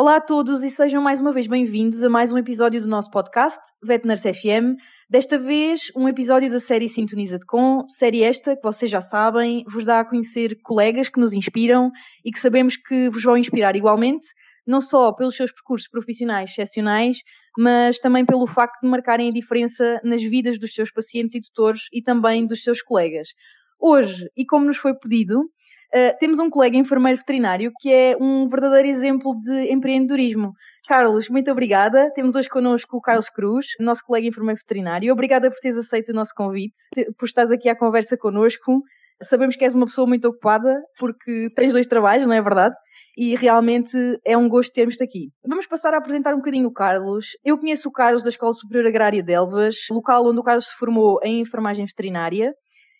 Olá a todos e sejam mais uma vez bem-vindos a mais um episódio do nosso podcast, Vetners FM. Desta vez, um episódio da série Sintoniza-te Com, série esta que vocês já sabem, vos dá a conhecer colegas que nos inspiram e que sabemos que vos vão inspirar igualmente, não só pelos seus percursos profissionais excepcionais, mas também pelo facto de marcarem a diferença nas vidas dos seus pacientes e tutores e também dos seus colegas. Hoje, e como nos foi pedido, Uh, temos um colega enfermeiro veterinário que é um verdadeiro exemplo de empreendedorismo. Carlos, muito obrigada. Temos hoje connosco o Carlos Cruz, nosso colega enfermeiro veterinário. Obrigada por teres aceito o nosso convite, por estares aqui à conversa connosco. Sabemos que és uma pessoa muito ocupada, porque tens dois trabalhos, não é verdade? E realmente é um gosto termos-te aqui. Vamos passar a apresentar um bocadinho o Carlos. Eu conheço o Carlos da Escola Superior Agrária de Elvas, local onde o Carlos se formou em enfermagem veterinária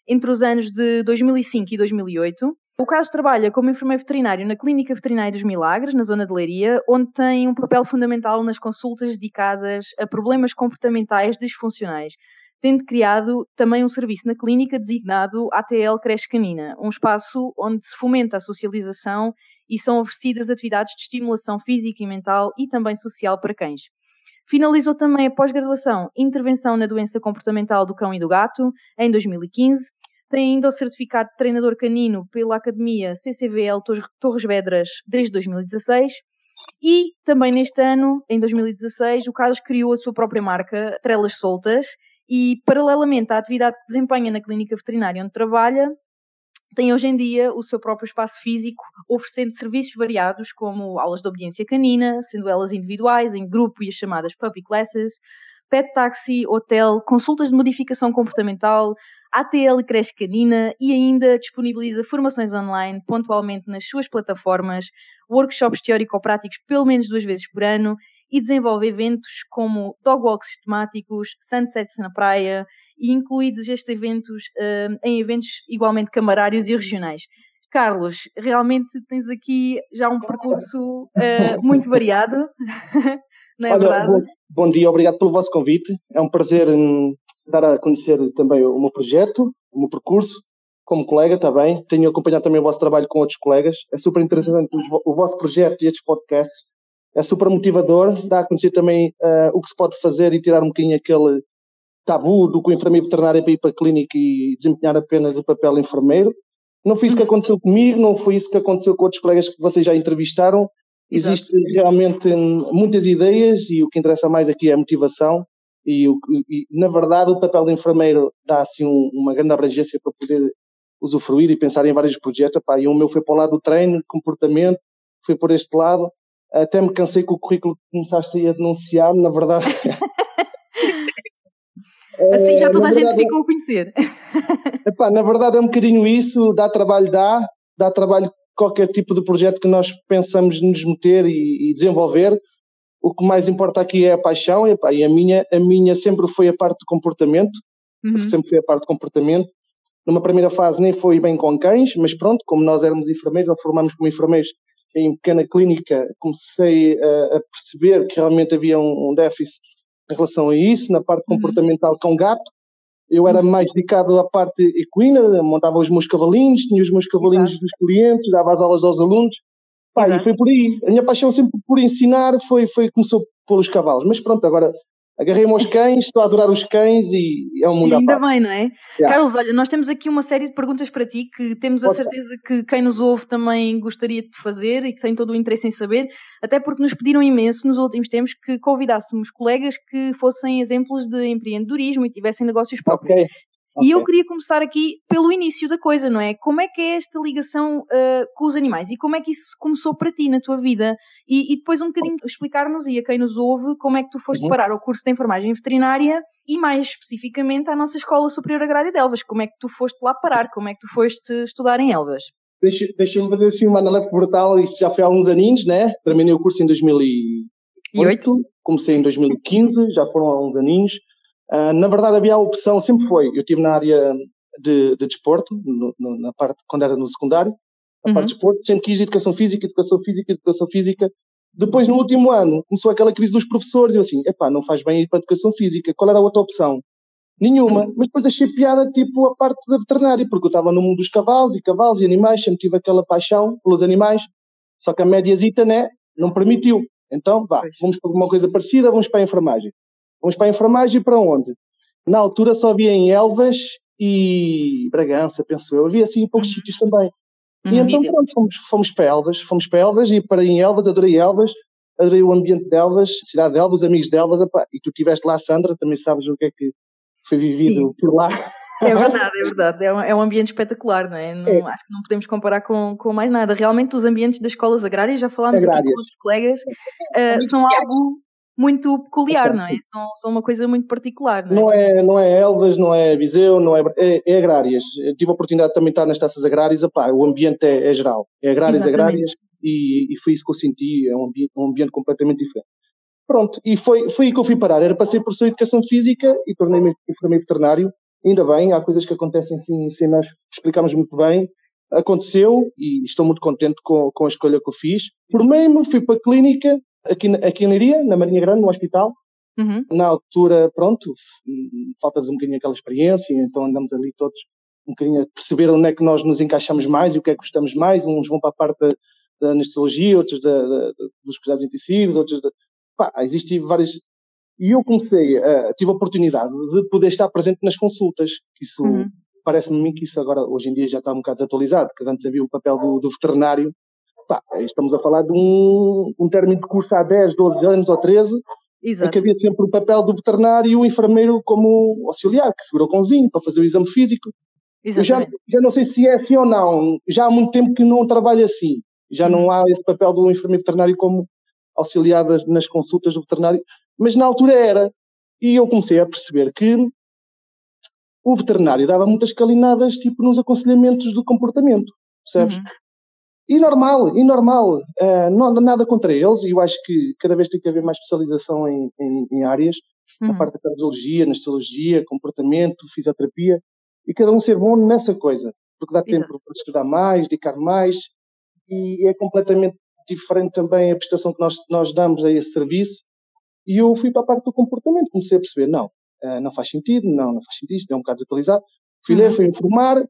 entre os anos de 2005 e 2008. O Carlos trabalha como enfermeiro veterinário na Clínica Veterinária dos Milagres, na zona de Leiria, onde tem um papel fundamental nas consultas dedicadas a problemas comportamentais disfuncionais, tendo criado também um serviço na clínica designado ATL Creche Canina, um espaço onde se fomenta a socialização e são oferecidas atividades de estimulação física e mental e também social para cães. Finalizou também a pós-graduação Intervenção na Doença Comportamental do Cão e do Gato, em 2015, tem ainda o certificado de treinador canino pela Academia CCVL Torres Vedras desde 2016. E também neste ano, em 2016, o Carlos criou a sua própria marca, Trelas Soltas, e paralelamente à atividade que desempenha na clínica veterinária onde trabalha, tem hoje em dia o seu próprio espaço físico, oferecendo serviços variados como aulas de obediência canina, sendo elas individuais, em grupo e as chamadas puppy classes, pet taxi, hotel, consultas de modificação comportamental, ATL Creche Canina e ainda disponibiliza formações online pontualmente nas suas plataformas, workshops teórico-práticos pelo menos duas vezes por ano e desenvolve eventos como dog walks temáticos, sunsets na praia e incluídos estes eventos uh, em eventos igualmente camarários e regionais. Carlos, realmente tens aqui já um percurso uh, muito variado, não é Olha, verdade? Bom, bom, dia, obrigado pelo vosso convite. É um prazer hum, dar a conhecer também o meu projeto, o meu percurso, como colega também. Tenho acompanhado também o vosso trabalho com outros colegas. É super interessante o vosso projeto e estes podcasts. É super motivador, dá a conhecer também uh, o que se pode fazer e tirar um bocadinho aquele tabu do que o enfermeiro veterinário é para ir para a clínica e desempenhar apenas o papel enfermeiro. Não foi isso que aconteceu comigo, não foi isso que aconteceu com outros colegas que vocês já entrevistaram. Existem realmente muitas ideias e o que interessa mais aqui é a motivação e, e, na verdade, o papel do enfermeiro dá assim um, uma grande abrangência para poder usufruir e pensar em vários projetos. Epá, e o meu foi para o lado do treino, comportamento, foi por este lado. Até me cansei com o currículo que começaste a denunciar, na verdade. assim já toda a gente ficou a conhecer. Epá, na verdade é um bocadinho isso, dá trabalho, dá, dá trabalho qualquer tipo de projeto que nós pensamos nos meter e, e desenvolver o que mais importa aqui é a paixão e, pá, e a minha a minha sempre foi a parte de comportamento uhum. sempre foi a parte de comportamento numa primeira fase nem foi bem com cães mas pronto como nós éramos enfermeiros ou formámos como enfermeiros em pequena clínica comecei a, a perceber que realmente havia um, um, déficit em relação a isso na parte uhum. comportamental com gato eu era uhum. mais dedicado à parte equina, montava os meus cavalinhos, tinha os meus cavalinhos Exato. dos clientes, dava as aulas aos alunos, Pá, e foi por aí. A minha paixão sempre por ensinar foi, foi começou pelos cavalos. Mas pronto, agora agarrei-me aos cães, estou a adorar os cães e é um mundo e Ainda bem, não é? Yeah. Carlos, olha, nós temos aqui uma série de perguntas para ti que temos a certeza que quem nos ouve também gostaria de fazer e que tem todo o interesse em saber, até porque nos pediram imenso nos últimos tempos que convidássemos colegas que fossem exemplos de empreendedorismo e tivessem negócios próprios. Okay. Okay. E eu queria começar aqui pelo início da coisa, não é? Como é que é esta ligação uh, com os animais e como é que isso começou para ti na tua vida? E, e depois um bocadinho explicar-nos e a quem nos ouve como é que tu foste uhum. parar ao curso de enfermagem veterinária e mais especificamente à nossa Escola Superior Agrária de Elvas. Como é que tu foste lá parar? Como é que tu foste estudar em Elvas? Deixa-me deixa fazer assim uma análise brutal, isso já foi há uns aninhos, né? Terminei o curso em 2008, comecei em 2015, já foram há uns aninhos. Uh, na verdade, havia a opção, sempre foi. Eu estive na área de, de desporto, no, no, na parte, quando era no secundário, na uhum. parte de desporto, sempre quis educação física, educação física, educação física. Depois, no último ano, começou aquela crise dos professores, e eu assim, epá, não faz bem ir para a educação física. Qual era a outra opção? Nenhuma. Mas depois achei piada, tipo, a parte da veterinária, porque eu estava no mundo dos cavalos e cavalos e animais, sempre tive aquela paixão pelos animais. Só que a médiazita, né? não permitiu. Então, vá, vamos para uma coisa parecida, vamos para a enfermagem. Vamos para a enfermagem para onde? Na altura só havia em Elvas e Bragança, penso eu. Havia assim poucos uhum. sítios também. Uhum. E então, pronto, fomos, fomos para Elvas, fomos para Elvas e para em Elvas, adorei Elvas, adorei o ambiente de Elvas, cidade de Elvas, amigos de Elvas, e tu estiveste lá, Sandra, também sabes o que é que foi vivido Sim. por lá. É verdade, é verdade. É um, é um ambiente espetacular, não é? Não, é? Acho que não podemos comparar com, com mais nada. Realmente, os ambientes das escolas agrárias, já falámos agrárias. aqui com outros colegas, uh, são algo muito peculiar, não é? São, são, uma coisa muito particular, não é? Não é, não é Elvas, não é Viseu, não é, é, é agrárias. Eu tive a oportunidade de também estar nas taças agrárias, opá, o ambiente é, é geral. É agrárias, Exatamente. agrárias, e, e foi isso que eu senti, é um ambiente, um ambiente completamente diferente. Pronto, e foi, foi aí que eu fui parar. Era para ser professor de Educação Física e tornei-me enfermeiro veterinário. Ainda bem, há coisas que acontecem assim, sem nós explicarmos muito bem. Aconteceu e estou muito contente com, com a escolha que eu fiz. Formei-me, fui para a clínica, aqui, aqui em Leiria, na Marinha Grande, no hospital. Uhum. Na altura, pronto, falta-nos um bocadinho aquela experiência, então andamos ali todos um bocadinho a perceber onde é que nós nos encaixamos mais e o que é que gostamos mais. Uns vão para a parte da, da anestesiologia, outros da, da, dos cuidados intensivos, outros da, pá, existem várias. E eu comecei, uh, tive a oportunidade de poder estar presente nas consultas, que isso uhum. parece-me que isso agora, hoje em dia, já está um bocado desatualizado, que antes havia o papel do, do veterinário. Pá, estamos a falar de um, um término de curso há 10, 12 anos ou 13, Exato. em que havia sempre o papel do veterinário e o enfermeiro como auxiliar, que segura o cãozinho para fazer o exame físico. Eu já, já não sei se é assim ou não, já há muito tempo que não trabalho assim. Já não há esse papel do enfermeiro veterinário como auxiliadas nas consultas do veterinário, mas na altura era. E eu comecei a perceber que o veterinário dava muitas calinadas, tipo, nos aconselhamentos do comportamento, percebes? Uhum. E normal, e normal, uh, não, nada contra eles, e eu acho que cada vez tem que haver mais especialização em, em, em áreas, uhum. na parte da cardiologia, anestesiologia, comportamento, fisioterapia, e cada um ser bom nessa coisa, porque dá tempo Exato. para estudar mais, dedicar mais, e é completamente diferente também a prestação que nós, nós damos a esse serviço. E eu fui para a parte do comportamento, comecei a perceber, não, uh, não faz sentido, não, não faz sentido, isto é um bocado desatualizado. Fui ler, uhum. fui informar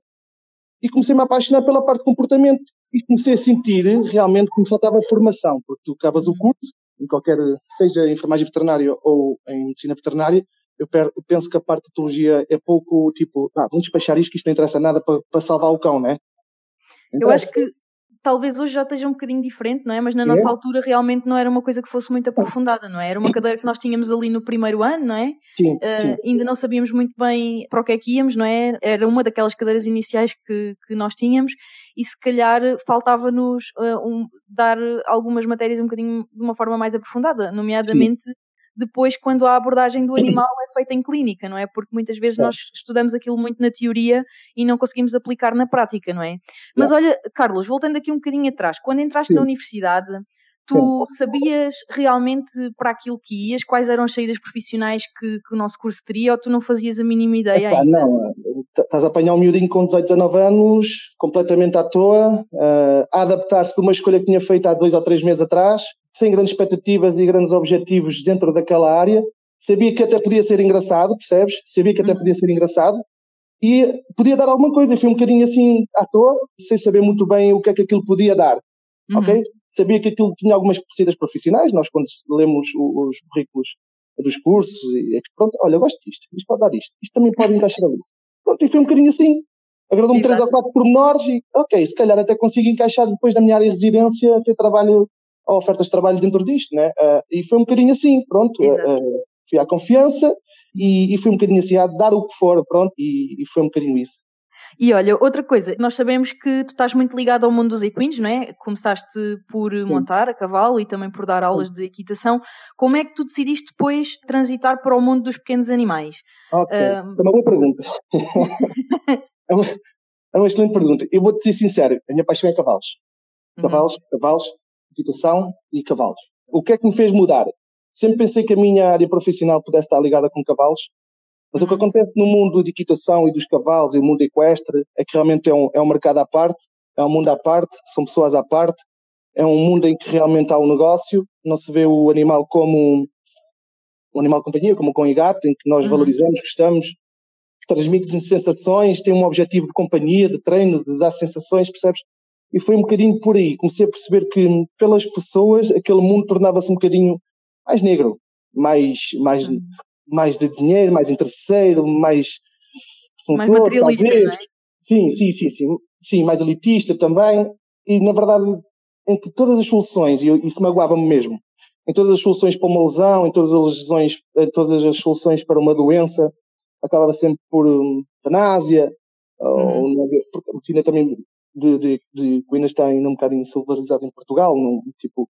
e comecei-me a apaixonar pela parte do comportamento e comecei a sentir realmente que me faltava formação, porque tu acabas o curso, em qualquer, seja em enfermagem veterinária ou em medicina veterinária, eu penso que a parte de patologia é pouco tipo, ah, vamos despachar isto, que isto não interessa nada para, para salvar o cão, né? Então, eu acho que talvez hoje já esteja um bocadinho diferente, não é? Mas na nossa é. altura realmente não era uma coisa que fosse muito aprofundada, não é? Era uma cadeira que nós tínhamos ali no primeiro ano, não é? Sim, uh, sim. Ainda não sabíamos muito bem para o que é que íamos, não é? Era uma daquelas cadeiras iniciais que, que nós tínhamos e se calhar faltava-nos uh, um, dar algumas matérias um bocadinho de uma forma mais aprofundada, nomeadamente sim depois quando a abordagem do animal é feita em clínica, não é? Porque muitas vezes nós estudamos aquilo muito na teoria e não conseguimos aplicar na prática, não é? Mas olha, Carlos, voltando aqui um bocadinho atrás, quando entraste Sim. na universidade, tu sabias realmente para aquilo que ias, quais eram as saídas profissionais que, que o nosso curso teria, ou tu não fazias a mínima ideia Epá, ainda? Não, estás a apanhar um miudinho com 18, 19 anos, completamente à toa, uh, a adaptar-se de uma escolha que tinha feito há dois ou três meses atrás, sem grandes expectativas e grandes objetivos dentro daquela área. Sabia que até podia ser engraçado, percebes? Sabia que até uhum. podia ser engraçado e podia dar alguma coisa. Fui um bocadinho assim à toa, sem saber muito bem o que é que aquilo podia dar. Uhum. Ok? Sabia que aquilo tinha algumas saídas profissionais. Nós, quando lemos os currículos dos cursos, e é que, pronto, olha, gosto disto, isto pode dar isto, isto também pode encaixar ali. Pronto, e foi um bocadinho assim. Agradou-me três ou quatro pormenores e, ok, se calhar até consigo encaixar depois na minha área de residência, ter trabalho a ofertas de trabalho dentro disto, né? Uh, e foi um bocadinho assim, pronto. Uh, fui à confiança e, e foi um bocadinho assim, a dar o que for, pronto, e, e foi um bocadinho isso. E olha, outra coisa, nós sabemos que tu estás muito ligado ao mundo dos equinos, não é? Começaste por Sim. montar a cavalo e também por dar aulas Sim. de equitação. Como é que tu decidiste depois transitar para o mundo dos pequenos animais? Ok, um... é uma boa pergunta. é, uma, é uma excelente pergunta. Eu vou-te ser sincero, a minha paixão é cavalos. Cavalos, uhum. cavalos, equitação e cavalos. O que é que me fez mudar? Sempre pensei que a minha área profissional pudesse estar ligada com cavalos, mas o que uhum. acontece no mundo de equitação e dos cavalos e o mundo equestre é que realmente é um, é um mercado à parte, é um mundo à parte, são pessoas à parte, é um mundo em que realmente há um negócio, não se vê o animal como um, um animal de companhia, como um cão e gato, em que nós uhum. valorizamos, gostamos, transmite-nos sensações, tem um objetivo de companhia, de treino, de dar sensações, percebes? E foi um bocadinho por aí. Comecei a perceber que pelas pessoas aquele mundo tornava-se um bocadinho mais negro, mais, mais, hum. mais de dinheiro, mais interesseiro, mais. Mais materialista, não é? Sim, sim, sim, sim, sim, mais elitista também. E na verdade, em que todas as soluções, e isso magoava-me mesmo, em todas as soluções para uma lesão, em todas as lesões, em todas as soluções para uma doença, acabava sempre por um, eutanásia, uhum. ou, porque a medicina também de, de, de, que ainda está ainda um bocadinho celularizada em Portugal, num, tipo,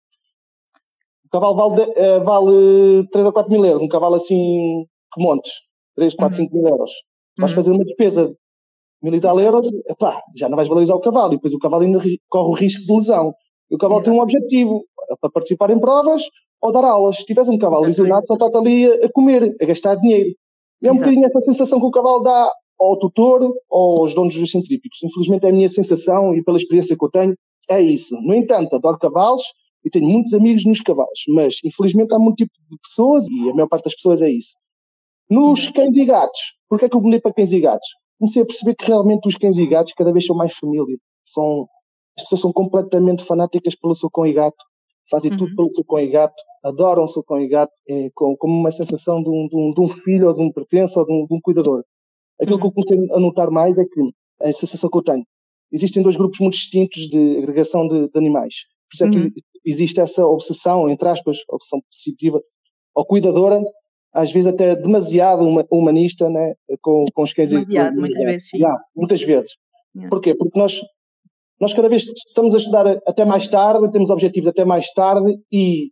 o cavalo vale, uh, vale 3 ou 4 mil euros, um cavalo assim, que montes, 3, 4, uhum. 5 mil euros. Vais uhum. fazer uma despesa de mil e tal euros, epá, já não vais valorizar o cavalo, e depois o cavalo ainda corre o risco de lesão. E o cavalo Exato. tem um objetivo, para participar em provas ou dar aulas. Se tivesse um cavalo lesionado, só está ali a, comer, a gastar dinheiro. E é um Exato. bocadinho essa sensação que o cavalo dá ao tutor ou aos donos dos centrípicos. Infelizmente é a minha sensação e pela experiência que eu tenho, é isso. No entanto, adoro cavalos e tenho muitos amigos nos cavalos, mas infelizmente há muito tipo de pessoas e a maior parte das pessoas é isso. Nos cães e gatos, porquê é que eu mudei para cães e gatos? Comecei a perceber que realmente os cães e gatos cada vez são mais família. São, as pessoas são completamente fanáticas pelo seu cão e gato fazem uhum. tudo pelo seu cão e gato, adoram o seu cão e gato, é, com, como uma sensação de um, de, um, de um, filho, ou de um pertença, ou de um, de um cuidador. Aquilo uhum. que eu comecei a notar mais é que a sensação que eu tenho. Existem dois grupos muito distintos de agregação de, de animais. Por isso é que uhum. existe essa obsessão, entre aspas, obsessão positiva, ou cuidadora, às vezes até demasiado humanista, né, com, com os cães demasiado, e muitas vezes, sim. Yeah, muitas vezes. Yeah. Porquê? Porque nós nós cada vez estamos a estudar até mais tarde, temos objetivos até mais tarde e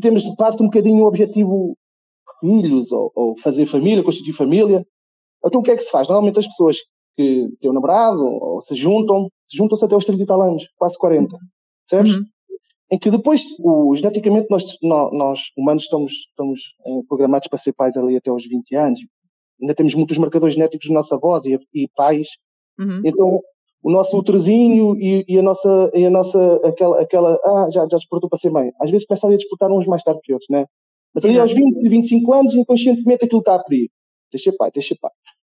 temos de parte um bocadinho o objetivo filhos ou, ou, fazer família, constituir família. Então o que é que se faz? Normalmente as pessoas que têm um namorado ou se juntam, se juntam-se até aos 30 e tal anos, quase 40, certo? Uhum. Em que depois, o, geneticamente, nós, nós, humanos estamos, estamos eh, programados para ser pais ali até aos 20 anos. Ainda temos muitos marcadores genéticos de nossa voz e, e pais. Uhum. Então, o nosso ultrazinho e, e, a nossa, e a nossa aquela, aquela, ah, já, já despertou para ser mãe. Às vezes começa a despertar uns mais tarde que outros, né? Mas ali aos 20, 25 anos, inconscientemente aquilo está a pedir. Deixa pai, deixa pai,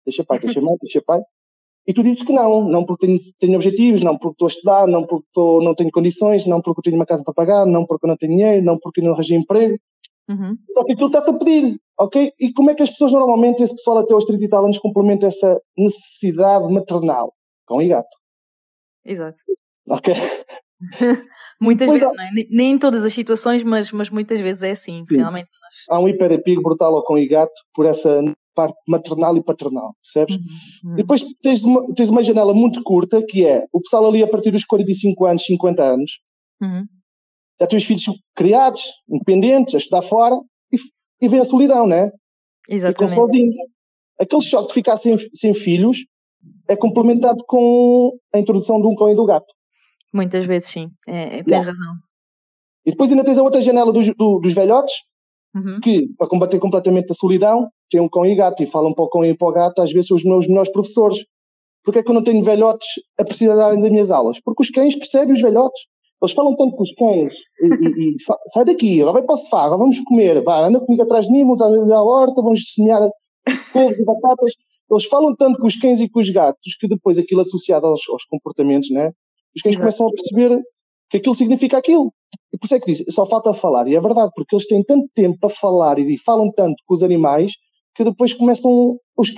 deixa pai, deixa mãe, deixa pai. E tu dizes que não, não porque tenho, tenho objetivos, não porque estou a estudar, não porque estou, não tenho condições, não porque eu tenho uma casa para pagar, não porque eu não tenho dinheiro, não porque não arranjei emprego. Uhum. Só que aquilo está-te a pedir, ok? E como é que as pessoas normalmente, esse pessoal até aos 30 e tal anos, complementa essa necessidade maternal? Cão e gato. Exato. Ok. muitas pois vezes, não é? nem em todas as situações, mas, mas muitas vezes é assim. Sim. Realmente nós... Há um hiperapego brutal ao cão e gato por essa parte maternal e paternal, percebes? Uhum, uhum. Depois tens uma, tens uma janela muito curta que é o pessoal ali a partir dos 45 anos, 50 anos, uhum. já tem os filhos criados, independentes, a estudar fora e, e vem a solidão, né? Exatamente. Ficam sozinhos. Aquele choque de ficar sem, sem filhos é complementado com a introdução de um cão e do gato. Muitas vezes sim, é, é, tens yeah. razão. E depois ainda tens a outra janela dos, do, dos velhotes, uhum. que para combater completamente a solidão, tem um cão e gato e falam para o cão e para o gato, às vezes são os meus melhores professores. Porquê é que eu não tenho velhotes a precisarem das minhas aulas? Porque os cães percebem os velhotes. Eles falam tanto com os cães e, e, e sai daqui, agora vai para o sofá, agora vamos comer, vai, anda comigo atrás de mim, vamos à horta, vamos semear couves e batatas eles falam tanto com os cães e com os gatos que depois aquilo associado aos, aos comportamentos, né? Os cães Exato. começam a perceber que aquilo significa aquilo. E por isso é que diz, só falta falar. E é verdade, porque eles têm tanto tempo para falar e falam tanto com os animais que depois começam, os,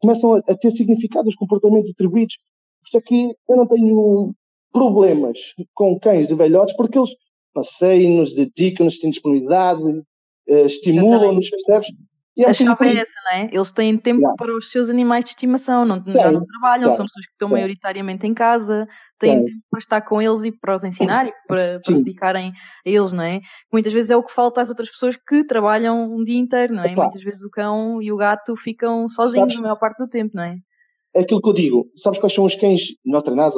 começam a, ter significado, os comportamentos atribuídos. Por isso é que eu não tenho problemas com cães de velhotes, porque eles passeiam-nos, dedicam-nos, têm disponibilidade, uh, estimulam-nos, percebes? E a chave é essa, não é? Eles têm tempo yeah. para os seus animais de estimação, não, já não trabalham, são pessoas que estão maioritariamente em casa, têm tempo para estar com eles e para os ensinar e para, para se dedicarem a eles, não é? Muitas vezes é o que falta às outras pessoas que trabalham um dia inteiro, não é? Muitas vezes o cão e o gato ficam sozinhos sabes, a maior parte do tempo, não é? É aquilo que eu digo, sabes quais são os cães melhor treinados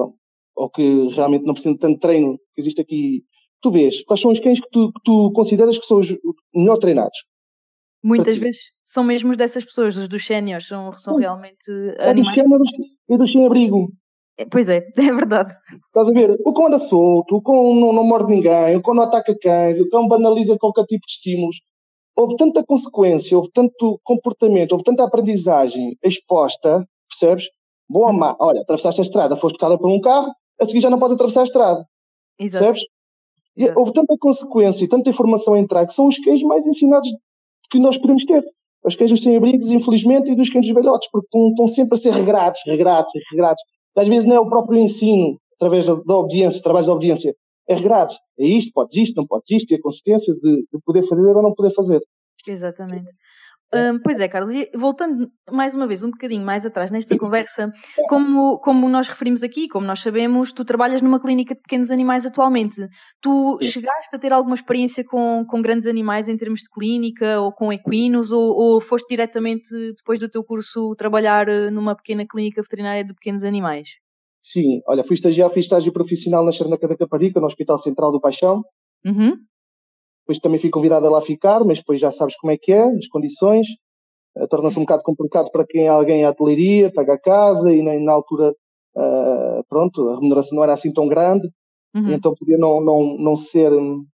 ou que realmente não precisam de tanto treino que existe aqui? Tu vês, quais são os cães que tu, que tu consideras que são os melhor treinados? Muitas vezes são mesmo dessas pessoas, os dos séniores, são, são realmente é animais. E dos sem-abrigo. É, pois é, é verdade. Estás a ver? O cão anda solto, o cão não, não morde ninguém, o cão não ataca cães, o cão banaliza qualquer tipo de estímulos. Houve tanta consequência, houve tanto comportamento, houve tanta aprendizagem exposta, percebes? Boa ou má. Olha, atravessaste a estrada, foste tocada por um carro, a seguir já não podes atravessar a estrada. Exato. Percebes? Exato. houve tanta consequência e tanta informação a entrar que são os cães mais ensinados que nós podemos ter. Os cães dos sem-abrigos, infelizmente, e dos dos velhotes, porque estão, sempre a ser regrados, regrados, regrados. Às vezes não é o próprio ensino, através da, da obediência, trabalho de obediência, é regrados. É isto, podes isto, não podes isto, e a consistência de, de poder fazer ou não poder fazer. Exatamente. Hum, pois é, Carlos, e voltando mais uma vez um bocadinho mais atrás nesta conversa, como, como nós referimos aqui, como nós sabemos, tu trabalhas numa clínica de pequenos animais atualmente. Tu chegaste a ter alguma experiência com, com grandes animais em termos de clínica ou com equinos, ou, ou foste diretamente, depois do teu curso, trabalhar eh, numa pequena clínica veterinária de pequenos animais? Sim, olha, fui estagiar, fiz estágio profissional na Charnaca da Caparica, no Hospital Central do Paixão. Uhum. Depois também fui convidado a lá ficar, mas depois já sabes como é que é, as condições. Eh, Torna-se um bocado complicado para quem é alguém à hotelaria, paga a casa e nem na altura, eh, pronto, a remuneração não era assim tão grande. Uhum. Então podia não, não, não ser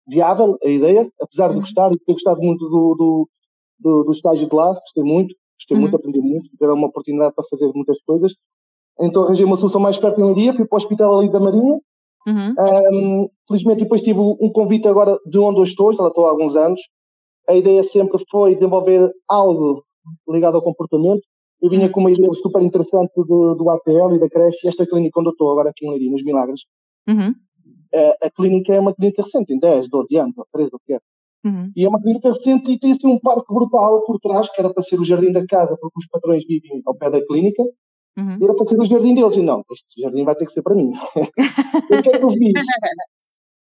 viável a ideia, apesar de Uhum. gostar e ter gostado muito do, do, do, do estágio de lá, gostei muito, gostei Uhum. muito, aprendi muito, era uma oportunidade para fazer muitas coisas. Então arranjei uma solução mais perto em Leiria, fui para o hospital ali da Marinha, Uhum. Hum, felizmente depois tive um convite agora de onde eu estou, já estou há alguns anos. A ideia sempre foi desenvolver algo ligado ao comportamento. Eu vinha Uhum. com uma ideia super interessante do, do ATL e da creche, e esta clínica onde eu estou agora aqui em Leiria, nos Milagres. Uhum. Eh, a clínica é uma clínica recente, tem 10, 12 anos, ou 13, ou o que é. Uhum. E é uma clínica recente e tem assim um parque brutal por trás, que era para ser o jardim da casa, porque os patrões vivem ao pé da clínica, Uhum. e era para ser o jardim deles. E não, este jardim vai ter que ser para mim. o que é que eu fiz?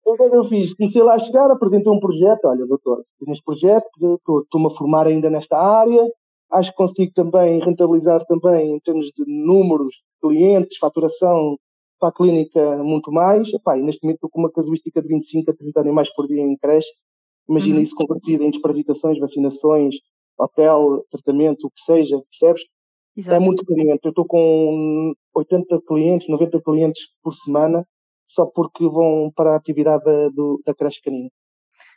O que é que eu fiz? Comecei lá a chegar, apresentei um projeto. Olha, doutor, tenho este projeto, estou- estou-me a formar ainda nesta área. Acho que consigo também rentabilizar também em termos de números, clientes, faturação para a clínica muito mais. Epá, e neste momento estou com uma casuística de 25 a 30 animais por dia em creche. Imagina Uhum. isso convertido em desparasitações, vacinações, hotel, tratamento, o que seja, percebes? É Exato. muito cliente. Eu estou com 80 clientes, 90 clientes por semana, só porque vão para a atividade da, do- da creche canina.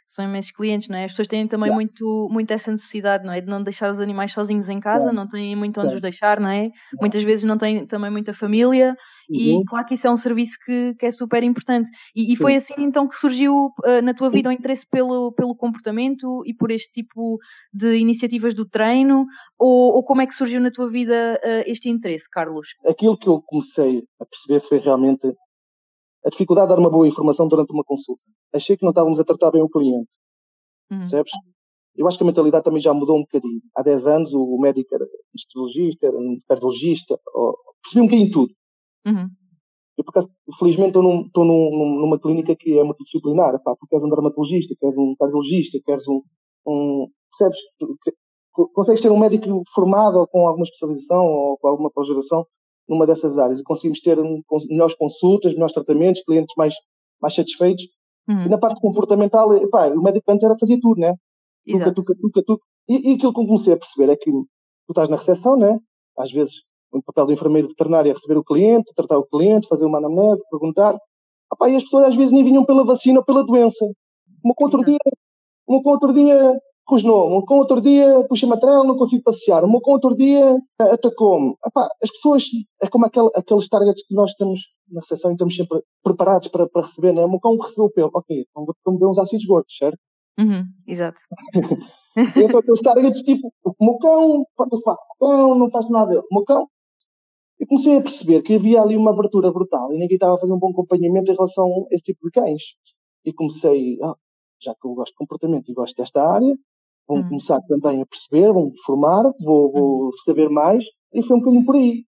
São imensos clientes, não é? As pessoas têm também Yeah. muito, muito essa necessidade, não é? De não deixar os animais sozinhos em casa, Yeah. não têm muito onde Yeah. os deixar, não é? Muitas vezes não têm também muita família e Uhum. claro que isso é um serviço que, que é super importante. E, e foi assim então que surgiu ah, na tua vida o interesse pelo, pelo comportamento e por este tipo de iniciativas do treino? Ou, ou como é que surgiu na tua vida ah, este interesse, Carlos? Aquilo que eu comecei a perceber foi realmente a dificuldade de dar uma boa informação durante uma consulta. Achei que não estávamos a tratar bem o cliente, Uhum. percebes? Eu acho que a mentalidade também já mudou um bocadinho. Há 10 anos o médico era anestesiologista, era um cardiologista, ou- percebi um bocadinho tudo. Uhum. Eu, por acaso, felizmente, estou, num, estou num- num- numa clínica que é multidisciplinar. Pá, tu queres um dermatologista, queres um cardiologista, queres um. um percebes? Tu que- co- consegues ter um médico formado ou com alguma especialização ou com alguma pós-graduação numa dessas áreas e conseguimos ter um, melhores consultas, melhores tratamentos, clientes mais, mais satisfeitos. E Uhum. na parte comportamental, epá, o médico antes era fazer tudo, né? Tuca, Exato. tuca, tuca, tuca. E, e aquilo que eu comecei a perceber é que tu estás na recepção, né? Às vezes, o papel do enfermeiro veterinário é receber o cliente, tratar o cliente, fazer uma anamnese, perguntar. Epá, e as pessoas às vezes nem vinham pela vacina ou pela doença. Uma outro Exato. dia, uma com outro dia rosnou, uma com outro dia puxa-me a trela, não consigo passear, uma com outro dia eh, atacou-me. As pessoas, é como aquele, aqueles targets que nós temos na recepção e estamos sempre preparados para, para receber, né? O meu cão recebeu o pelo, ok, então ver uns ácidos gordos, certo? Uhum. Exato. Então aqueles targets tipo, o meu cão, porta-se lá, o cão não faz nada, o meu cão. E comecei a perceber que havia ali uma abertura brutal e ninguém estava a fazer um bom acompanhamento em relação a esse tipo de cães. E comecei, ah, já que eu gosto de comportamento e gosto desta área, vou Hum. começar também a perceber, me formar, vou, vou saber mais, e foi um bocadinho por aí.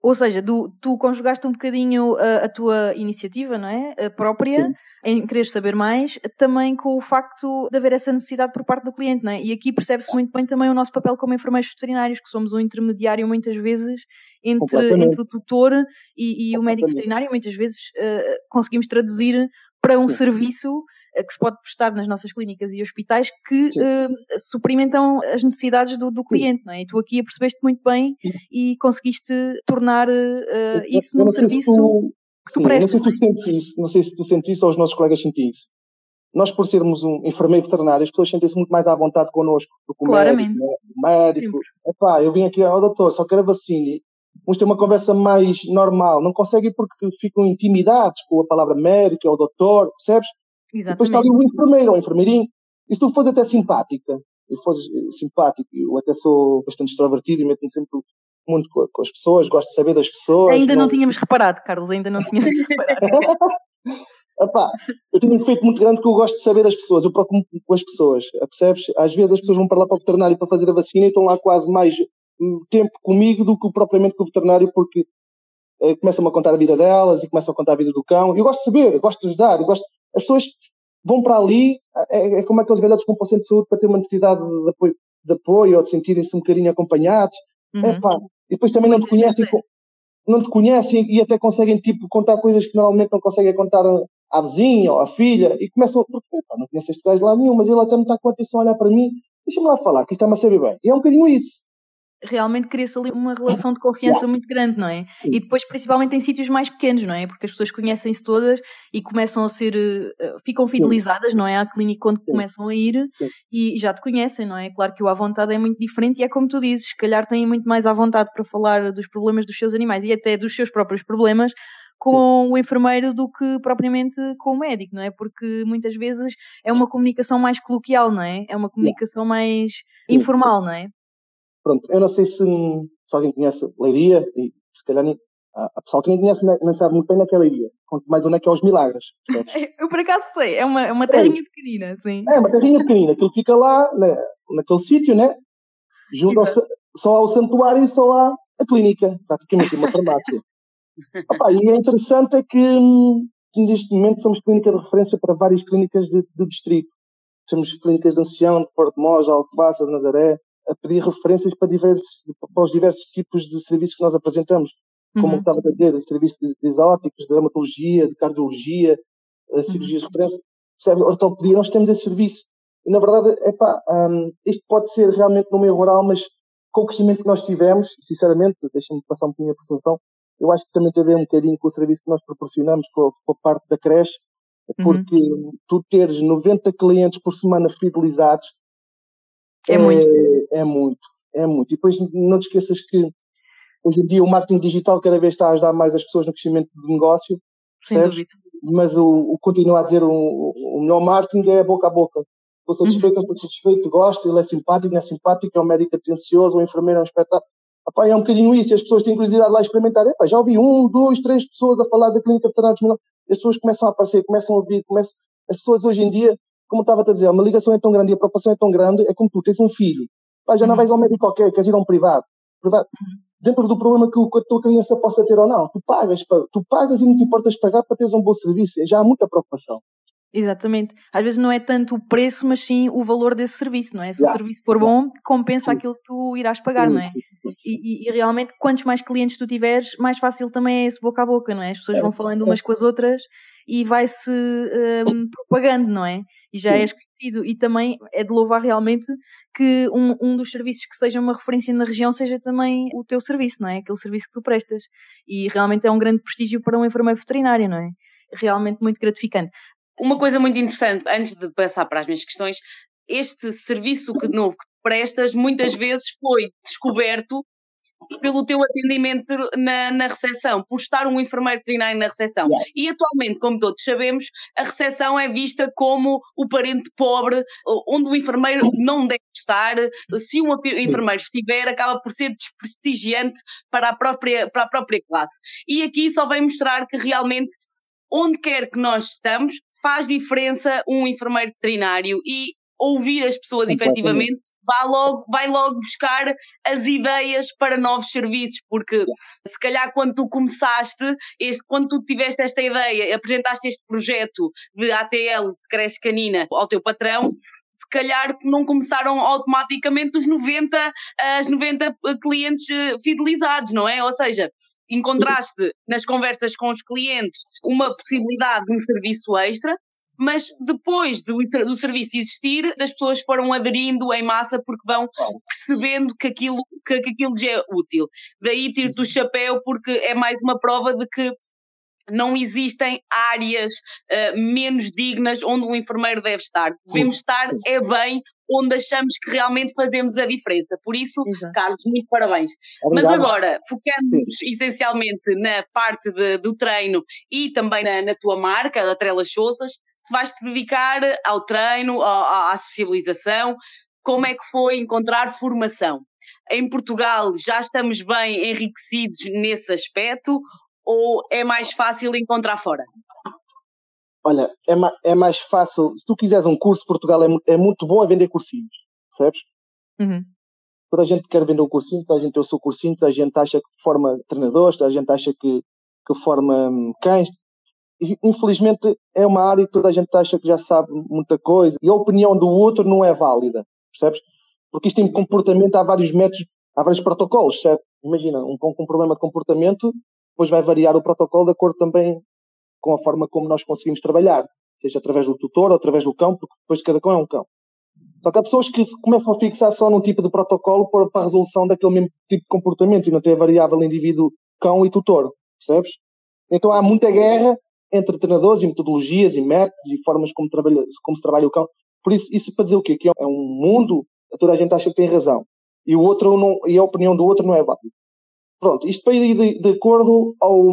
Ou seja, tu, tu conjugaste um bocadinho a, a tua iniciativa, não é? A própria, Sim. em querer saber mais, também com o facto de haver essa necessidade por parte do cliente, não é? E aqui percebe-se muito bem também o nosso papel como enfermeiros veterinários, que somos um intermediário muitas vezes entre, entre o tutor e, e o médico veterinário, muitas vezes eh, conseguimos traduzir para um Sim. serviço que se pode prestar nas nossas clínicas e hospitais que Sim. eh, suprimentam as necessidades do, do cliente, não é? E tu aqui apercebeste muito bem Sim. e conseguiste tornar eh, Eu- isso num sei se serviço tu- que tu Sim, eu não prestas. sei se tu sentes isso, não sei se tu sentes isso ou os nossos colegas sentem isso. Nós, por sermos um enfermeiro veterinário, as pessoas sentem-se muito mais à vontade connosco do que o Claramente. médico. né? O médico, epá, eu vim aqui ao doutor, só quero a vacina. uns têm uma conversa mais normal, não conseguem porque ficam intimidados com a palavra médica ou doutor, percebes? Exatamente. Depois está ali o enfermeiro ou o enfermeirinho. E se tu fores até simpática, e fores simpático, eu até sou bastante extrovertido e meto-me sempre muito com, com, as pessoas, gosto de saber das pessoas. Ainda não, não tínhamos reparado, Carlos, ainda não tínhamos reparado. Epá, eu tenho um defeito muito grande que eu gosto de saber das pessoas, eu procuro com as pessoas, percebes? Às vezes as pessoas vão para lá para o veterinário para fazer a vacina e estão lá quase mais hum, tempo comigo do que propriamente com o veterinário, porque eh, começam a contar a vida delas e começam a contar a vida do cão. Eu gosto de saber, eu gosto de ajudar, eu gosto... as pessoas vão para ali, é, é como aqueles velhotes com um centro de saúde para ter uma necessidade de apoio, de apoio ou de sentirem-se um bocadinho acompanhados. Uhum. Epá, e depois também não te conhecem, não te conhecem e até conseguem tipo contar coisas que normalmente não conseguem contar à vizinha ou à filha e começam, porque pá, não conheço este gajo lá nenhum, mas ele até me está com atenção a olhar para mim, deixa-me lá falar, que isto está-me a saber bem. E é um bocadinho isso realmente cria-se ali uma relação de confiança muito grande, não é? Sim. E depois, principalmente em sítios mais pequenos, não é? Porque as pessoas conhecem-se todas e começam a ser, uh, ficam fidelizadas, Sim. não é? À clínica quando Sim. começam a ir e já te conhecem, não é? Claro que o à vontade é muito diferente e é como tu dizes, se calhar têm muito mais à vontade para falar dos problemas dos seus animais e até dos seus próprios problemas com o enfermeiro do que propriamente com o médico, não é? Porque muitas vezes é uma comunicação mais coloquial, não é? É uma comunicação mais informal, não é? Pronto, eu não sei se, se alguém conhece Leiria, e se calhar nem, a pessoa que nem conhece nem sabe muito bem naquela é Leiria. Quanto mais onde é que é os milagres. eu por acaso sei, é uma, é uma terrinha é. pequenina, sim. É, uma terrinha pequenina, aquilo fica lá, na, naquele sítio, né? Junto ao, só ao santuário e só há a clínica, praticamente uma farmácia. Opa, e é interessante é que, que neste momento somos clínica de referência para várias clínicas de, do distrito. Temos clínicas de ancião, de Porto Mós, Alcobaça, de Nazaré, a pedir referências para, diversos, para os diversos tipos de serviços que nós apresentamos. Como uhum. estava a dizer, serviços de, de exóticos, de dermatologia, de cardiologia, cirurgias uhum. de referência, ortopedia, nós temos esse serviço. E, na verdade, epá, um, isto pode ser realmente no meio rural, mas com o crescimento que nós tivemos, sinceramente, deixem-me passar um pouquinho a percepção, eu acho que também tem a ver um bocadinho com o serviço que nós proporcionamos com a, com a parte da creche, uhum. porque uhum. tu teres 90 clientes por semana fidelizados é, é muito. É muito, é muito. E depois não te esqueças que hoje em dia o marketing digital cada vez está a ajudar mais as pessoas no crescimento do negócio. Sem certo? dúvida. Mas o, o continuar a dizer o, o melhor marketing é boca a boca. Estou satisfeito, uhum. estou satisfeito, gosto, ele é simpático, não é simpático, é um médico atencioso, o enfermeiro é um espetáculo. Epá, é um bocadinho isso, e as pessoas têm curiosidade lá a experimentar. Epá, já ouvi um, dois, três pessoas a falar da clínica veterinária de as pessoas começam a aparecer, começam a ouvir, começam... as pessoas hoje em dia como estava a dizer, uma ligação é tão grande e a preocupação é tão grande, é como tu tens um filho. Pá, já não uhum. vais ao médico qualquer, queres ir a um privado. privado. Uhum. Dentro do problema que, a tua criança possa ter ou não, tu pagas, tu pagas e não te importas pagar para teres um bom serviço. Já há muita preocupação. Exatamente. Às vezes não é tanto o preço, mas sim o valor desse serviço, não é? Se yeah. o serviço for bom, compensa sim. aquilo que tu irás pagar, sim, não é? Sim, e, e, realmente, quantos mais clientes tu tiveres, mais fácil também é esse boca a boca, não é? As pessoas é, vão falando umas com as outras e vai-se um, propagando, não é? E já és conhecido. E também é de louvar realmente que um, um dos serviços que seja uma referência na região seja também o teu serviço, não é? Aquele serviço que tu prestas. E realmente é um grande prestígio para um enfermeiro veterinário, não é? Realmente muito gratificante. Uma coisa muito interessante, antes de passar para as minhas questões, este serviço que novo que prestas muitas vezes foi descoberto pelo teu atendimento na, na recepção, por estar um enfermeiro veterinário na recepção. Yeah. E atualmente, como todos sabemos, a recepção é vista como o parente pobre, onde o enfermeiro não deve estar. Se um enfermeiro estiver, acaba por ser desprestigiante para a própria, para a própria classe. E aqui só vem mostrar que realmente, onde quer que nós estamos, faz diferença um enfermeiro veterinário e ouvir as pessoas efetivamente vai logo, vai logo buscar as ideias para novos serviços, porque se calhar quando tu começaste, este, quando tu tiveste esta ideia, apresentaste este projeto de ATL de creche canina ao teu patrão, se calhar não começaram automaticamente os 90, as 90 clientes eh, fidelizados, não é? Ou seja, encontraste nas conversas com os clientes uma possibilidade de um serviço extra, mas depois do, do serviço existir, as pessoas foram aderindo em massa porque vão percebendo que aquilo, que, que aquilo lhes é útil. Daí tiro-te o uhum. chapéu porque é mais uma prova de que não existem áreas uh, menos dignas onde um enfermeiro deve estar. Devemos estar é bem onde achamos que realmente fazemos a diferença. Por isso, Exato. Carlos, muito parabéns. Obrigado. Mas agora, focando-nos essencialmente na parte de, do treino e também na, na tua marca, a Trelas Soltas, vais-te dedicar ao treino, à, à sociabilização, como é que foi encontrar formação? Em Portugal já estamos bem enriquecidos nesse aspecto ou é mais fácil encontrar fora? Olha, é, ma é mais fácil. Se tu quiseres um curso, Portugal é, é muito bom a vender cursinhos, percebes? Uhum. Toda a gente quer vender um cursinho, toda a gente tem o seu cursinho, toda a gente acha que forma treinadores, toda a gente acha que, que forma hum, cães. Infelizmente é uma área que toda a gente acha que já sabe muita coisa e a opinião do outro não é válida, percebes? Porque isto tem comportamento, há vários métodos, há vários protocolos, certo? Imagina, um com um problema de comportamento depois vai variar o protocolo de acordo também com a forma como nós conseguimos trabalhar, seja através do tutor ou através do cão, porque depois cada cão é um cão. Só que há pessoas que começam a fixar só num tipo de protocolo para, para a resolução daquele mesmo tipo de comportamento e não tem a variável indivíduo cão e tutor, percebes? Então há muita guerra entre treinadores e metodologias e métodos e formas como, trabalha, como se trabalha o cão. Por isso, isso para dizer o quê? Que é um mundo, toda a gente acha que tem razão. E, o outro não, e a opinião do outro não é válida. Pronto, isto para ir de, de acordo ao,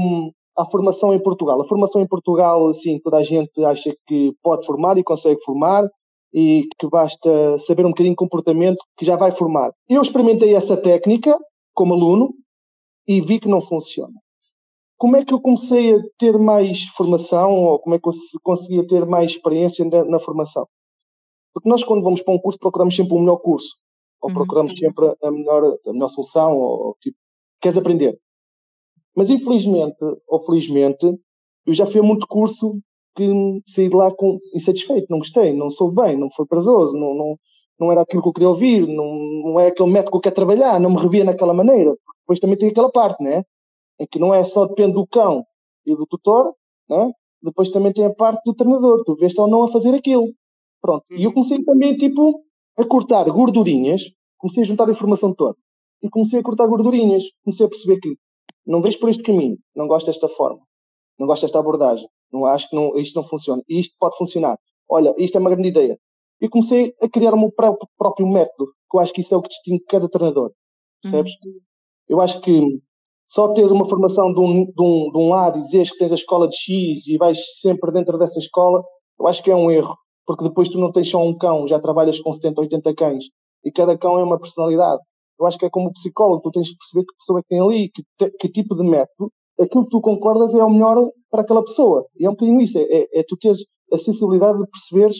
à formação em Portugal. A formação em Portugal, assim, toda a gente acha que pode formar e consegue formar e que basta saber um bocadinho de comportamento que já vai formar. Eu experimentei essa técnica como aluno e vi que não funciona. Como é que eu comecei a ter mais formação ou como é que eu conseguia ter mais experiência na, na formação? Porque nós, quando vamos para um curso, procuramos sempre o melhor curso. Ou uhum. procuramos sempre a melhor, a melhor solução, ou tipo, queres aprender. Mas infelizmente, ou felizmente, eu já fui a muito curso que saí de lá com insatisfeito, não gostei, não soube bem, não foi prazeroso, não, não, não era aquilo que eu queria ouvir, não, não é aquele método que eu quero trabalhar, não me revia naquela maneira. Depois também tem aquela parte, né? Em que não é só depende do cão e do tutor, né? Depois também tem a parte do treinador, tu vês ou não a fazer aquilo. Pronto. E eu uhum. comecei também, tipo, a cortar gordurinhas, comecei a juntar a informação toda e comecei a cortar gordurinhas. Comecei a perceber que não vejo por este caminho, não gosto desta forma, não gosto desta abordagem, não acho que não, isto não funciona, e isto pode funcionar. Olha, isto é uma grande ideia. E comecei a criar o meu próprio método, que eu acho que isso é o que distingue cada treinador. Percebes? Uhum. Eu acho que só teres uma formação de um, de, um, de um lado e dizeres que tens a escola de X e vais sempre dentro dessa escola, eu acho que é um erro. Porque depois tu não tens só um cão, já trabalhas com 70, 80 cães. E cada cão é uma personalidade. Eu acho que é como psicólogo, tu tens que perceber que pessoa é que tem ali, que, te, que tipo de método, aquilo que tu concordas é o melhor para aquela pessoa. E é um bocadinho isso, é, é, é tu teres a sensibilidade de perceberes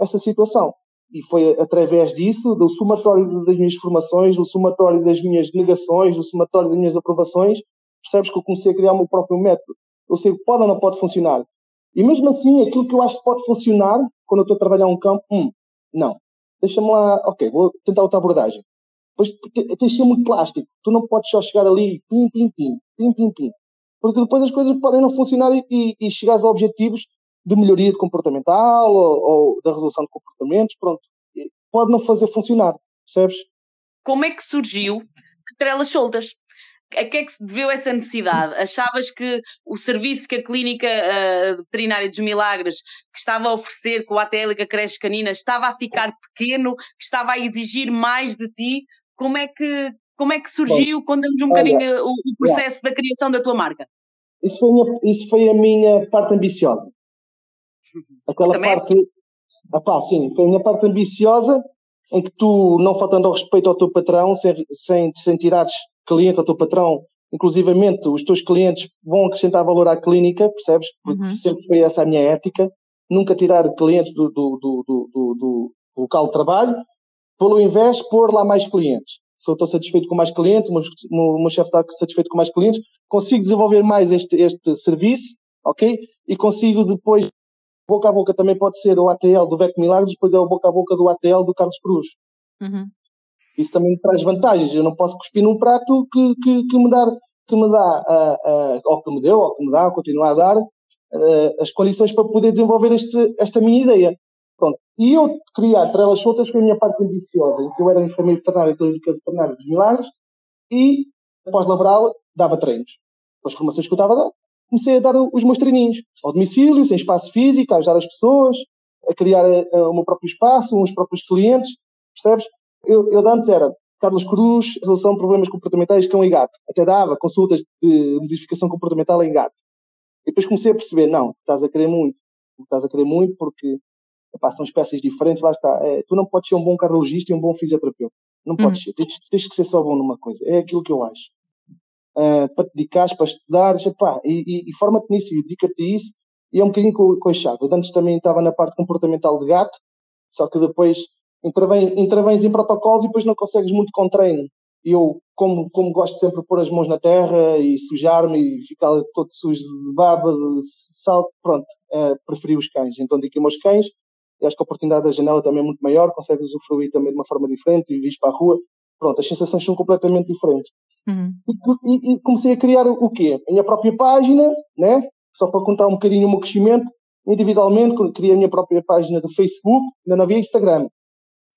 essa situação. E foi através disso, do somatório das minhas formações, do somatório das minhas negações, do somatório das minhas aprovações, percebes que eu comecei a criar o meu próprio método. Eu sei que pode ou não pode funcionar. E mesmo assim, aquilo que eu acho que pode funcionar, quando eu estou a trabalhar um campo, hum, não. Deixa-me lá, ok, vou tentar outra abordagem. Pois tens de ser muito plástico. Tu não podes só chegar ali, pim, pim, pim, pim, pim, pim. Porque depois as coisas podem não funcionar e, e, e chegares a objetivos de melhoria de comportamental ou, ou, da resolução de comportamentos, pronto. Pode não fazer funcionar, percebes? Como é que surgiu Trelas Soltas? A que é que se deveu essa necessidade? Achavas que o serviço que a Clínica uh, Veterinária dos Milagres que estava a oferecer com a ATL e com a creche canina estava a ficar pequeno, que estava a exigir mais de ti? Como é que, como é que surgiu? Conta-nos um bocadinho o, o, processo da criação da tua marca. Isso foi, minha, isso foi a minha parte ambiciosa. Aquela Também? parte. Epá, sim, foi a minha parte ambiciosa em que tu, não faltando ao respeito ao teu patrão, sem, sem, sem tirares clientes ao teu patrão, inclusivamente os teus clientes vão acrescentar valor à clínica, percebes? Porque uhum. sempre foi essa a minha ética, nunca tirar clientes do, do, do, do, do local de trabalho, pelo invés, pôr lá mais clientes. Se eu estou satisfeito com mais clientes, o meu, o meu chefe está satisfeito com mais clientes, consigo desenvolver mais este, este serviço, ok? E consigo depois, boca a boca também pode ser o ATL do Vec Milagres, depois é o boca a boca do ATL do Carlos Cruz. Uhum. Isso também traz vantagens. Eu não posso cuspir num prato que, que, que me dá, que me dá uh, uh, ou que me deu, ou que me dá, ou continua a dar, uh, as condições para poder desenvolver este, esta minha ideia. Pronto. E eu criar trelas soltas foi a minha parte ambiciosa, em que eu era enfermeiro veterinário clínica veterinária dos Milagres e, após laboral, dava treinos. Com as formações que eu estava a dar, comecei a dar os meus treininhos ao domicílio, sem espaço físico, a ajudar as pessoas, a criar uh, o meu próprio espaço, os próprios clientes, percebes? Eu, eu antes era Carlos Cruz, resolução de problemas comportamentais cão e gato. Até dava consultas de modificação comportamental em gato. E depois comecei a perceber, não, estás a querer muito. Estás a querer muito porque epá, são espécies diferentes, lá está. É, tu não podes ser um bom cardiologista e um bom fisioterapeuta. Não podes uhum. ser. Tens, tens, que ser só bom numa coisa. É aquilo que eu acho. Uh, para te dedicares, para estudares, epá, e, e, e forma-te nisso e dedica-te a isso. E é um bocadinho com, com a chave. Eu antes também estava na parte comportamental de gato, só que depois intervens em protocolos e depois não consegues muito com treino. Eu, como, como gosto sempre de pôr as mãos na terra e sujar-me e ficar todo sujo de baba, de sal, pronto, é, preferi os cães. Então digo os cães, e acho que a oportunidade da janela também é muito maior, consegues usufruir também de uma forma diferente e vires para a rua. Pronto, as sensações são completamente diferentes. Uhum. E, e, e, comecei a criar o quê? A minha própria página, né? Só para contar um bocadinho o meu crescimento. Individualmente, criei a minha própria página do Facebook, ainda não havia Instagram.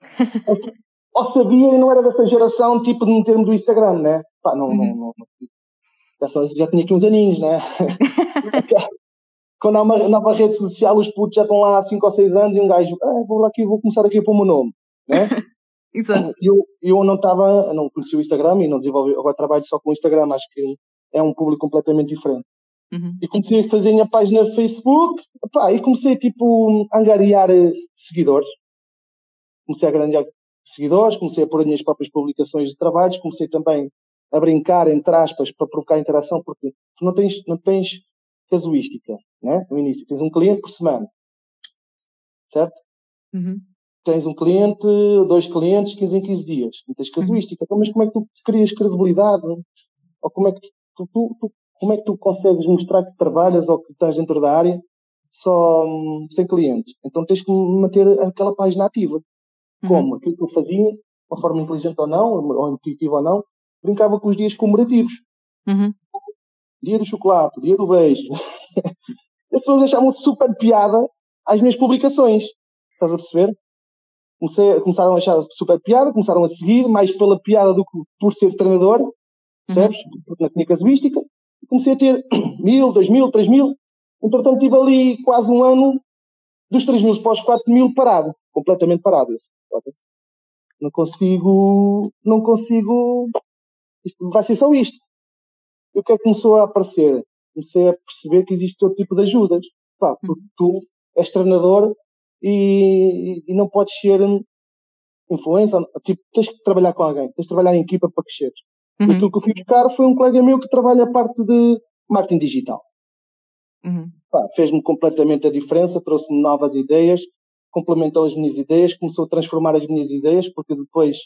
ou sabia e não era dessa geração tipo de meter-me do Instagram, né? Pá, não, uhum. não, não, não, já tinha aqui uns aninhos, né? Quando há uma nova rede social, os putos já estão lá há 5 ou 6 anos e um gajo, ah, vou lá aqui, vou começar aqui a pôr o meu nome, né? Exato. Eu, eu não estava, não conheci o Instagram e não desenvolvi, agora trabalho só com o Instagram, acho que é um público completamente diferente. Uhum. E comecei a fazer a minha página no Facebook e comecei tipo a angariar eh, seguidores comecei a ganhar seguidores, comecei a pôr as minhas próprias publicações de trabalhos, comecei também a brincar, entre aspas, para provocar interação, porque não tens, não tens casuística, né? no início. Tens um cliente por semana, certo? Uhum. Tens um cliente, dois clientes, 15 em 15 dias. Não tens casuística. Então, mas como é que tu crias credibilidade? Ou como é que tu, tu, tu, como é que tu consegues mostrar que trabalhas ou que estás dentro da área só hum, sem clientes? Então tens que manter aquela página ativa. Uhum. Como? Aquilo que eu fazia, de uma forma inteligente ou não, ou intuitiva ou não, brincava com os dias comemorativos. Uhum. Dia do chocolate, dia do beijo. As pessoas achavam super piada às minhas publicações. Estás a perceber? Comecei, começaram a achar super piada, começaram a seguir, mais pela piada do que por ser treinador, percebes? Uhum. Porque na tinha casuística. Comecei a ter mil, dois mil, três mil. Entretanto, tive ali quase um ano dos três mil para os quatro mil parado, completamente parado. Não consigo, não consigo, isto vai ser só isto. E o que é que começou a aparecer? Comecei a perceber que existe todo tipo de ajudas. Pá, porque tu és treinador e, e não podes ser influência, tipo, tens que trabalhar com alguém, tens que trabalhar em equipa para cresceres. Uhum. E aquilo que eu fui buscar foi um colega meu que trabalha a parte de marketing digital. Uhum. Fez-me completamente a diferença, trouxe-me novas ideias, complementou as minhas ideias, começou a transformar as minhas ideias, porque depois,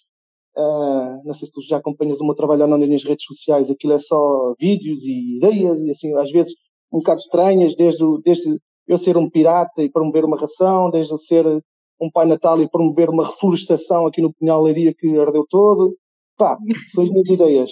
uh, não sei se tu já acompanhas o meu trabalho ou não nas minhas redes sociais, aquilo é só vídeos e ideias, e assim, às vezes um bocado estranhas, desde, desde eu ser um pirata e promover uma ração, desde eu ser um Pai Natal e promover uma reflorestação aqui no Pinhal Leiria que ardeu todo. Pá, são as minhas ideias.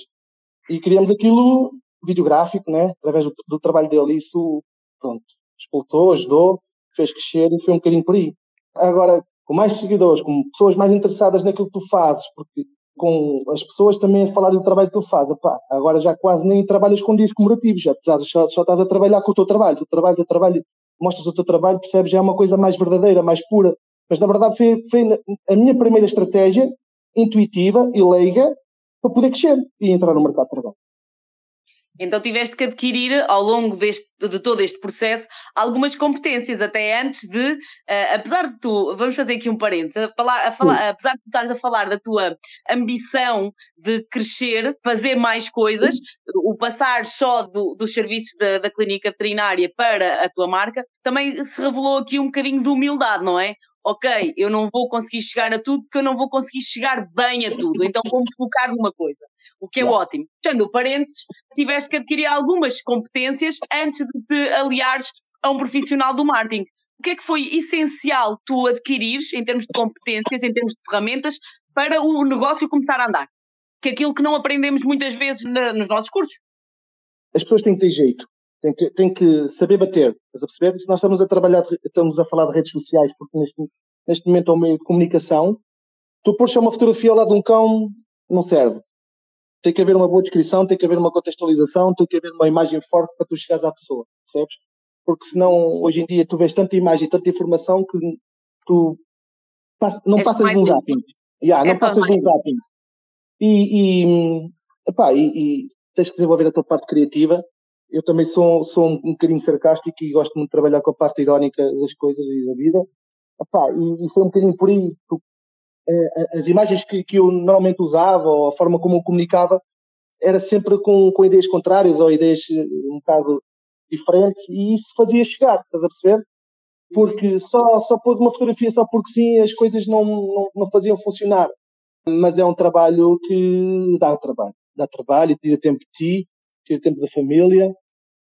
E criamos aquilo videográfico, né? Através do, do trabalho dele. Isso, pronto, explotou, ajudou, fez crescer e foi um bocadinho por aí. Agora, com mais seguidores, com pessoas mais interessadas naquilo que tu fazes, porque com as pessoas também a falarem do trabalho que tu fazes, Epá, agora já quase nem trabalhas com dias comemorativos, já, já só, só, estás a trabalhar com o teu trabalho, o trabalho, o teu trabalho, mostras o teu trabalho, percebes, é uma coisa mais verdadeira, mais pura. Mas na verdade foi, foi a minha primeira estratégia intuitiva e leiga para poder crescer e entrar no mercado de trabalho. Então tiveste que adquirir ao longo deste, de todo este processo algumas competências, até antes de, uh, apesar de tu, vamos fazer aqui um parênteses, a falar, a falar, apesar de tu estares a falar da tua ambição de crescer, fazer mais coisas, o passar só do, dos serviços da, da clínica veterinária para a tua marca, também se revelou aqui um bocadinho de humildade, não é? Ok, eu não vou conseguir chegar a tudo porque eu não vou conseguir chegar bem a tudo, então vou me focar numa coisa, o que é claro. ótimo. Fechando o parênteses, tiveste que adquirir algumas competências antes de te aliares a um profissional do marketing. O que é que foi essencial tu adquirires em termos de competências, em termos de ferramentas, para o negócio começar a andar? Que é aquilo que não aprendemos muitas vezes na, nos nossos cursos. As pessoas têm que ter jeito tem que, tem que saber bater. Estás a perceber? Se nós estamos a trabalhar, estamos a falar de redes sociais, porque neste, neste momento é um meio de comunicação, tu pôs uma fotografia ao lado de um cão, não serve. Tem que haver uma boa descrição, tem que haver uma contextualização, tem que haver uma imagem forte para tu chegares à pessoa, percebes? Porque senão, hoje em dia, tu vês tanta imagem, tanta informação que tu não passas de um zapping. Yeah, não passas de um zapping. E, e, epá, e, e tens que desenvolver a tua parte criativa. Eu também sou, sou um, um bocadinho sarcástico e gosto muito de trabalhar com a parte irónica das coisas e da vida. Epá, e, e foi um bocadinho por aí. Eh, as imagens que, que eu normalmente usava, ou a forma como eu comunicava, era sempre com, com ideias contrárias ou ideias eh, um bocado diferentes, e isso fazia chegar, estás a perceber? Porque só, só pôs uma fotografia só porque sim, as coisas não, não, não faziam funcionar. Mas é um trabalho que dá trabalho. Dá trabalho, tira tempo de ti, tira tempo da família.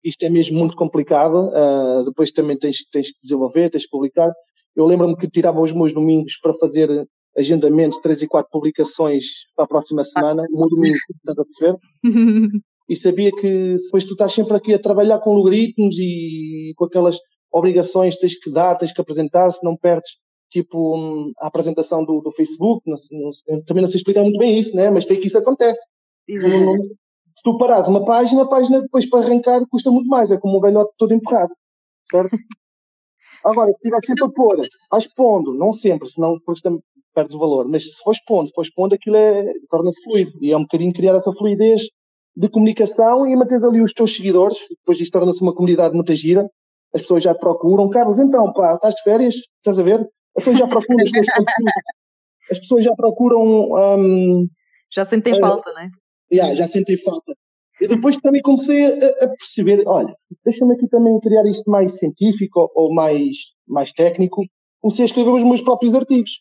Isto é mesmo muito complicado. Uh, depois também tens, tens que desenvolver, tens que publicar. Eu lembro-me que tirava os meus domingos para fazer agendamentos, três e quatro publicações para a próxima semana, um domingo, estás a perceber? e sabia que depois tu estás sempre aqui a trabalhar com logaritmos e com aquelas obrigações que tens que dar, tens que apresentar, se não perdes tipo a apresentação do, do Facebook, não, não, também não sei explicar muito bem isso, né? mas sei que isso acontece. Se tu parares uma página, a página depois para arrancar custa muito mais, é como um velhote todo empurrado, certo? Agora, se estiver sempre a pôr, vais pondo, não sempre, senão depois perdes o valor, mas se fores pondo, se fores pondo, aquilo é, torna-se fluido, e é um bocadinho criar essa fluidez de comunicação e manteres ali os teus seguidores, depois isto torna-se uma comunidade muito gira, as pessoas já procuram, Carlos, então, pá, estás de férias? Estás a ver? As pessoas já procuram os teus As pessoas já procuram. Um, já sentem uh, falta, não é? Yeah, já sentem falta. E depois também comecei a, a perceber, olha, deixa-me aqui também criar isto mais científico ou mais, mais técnico. Comecei a escrever os meus próprios artigos.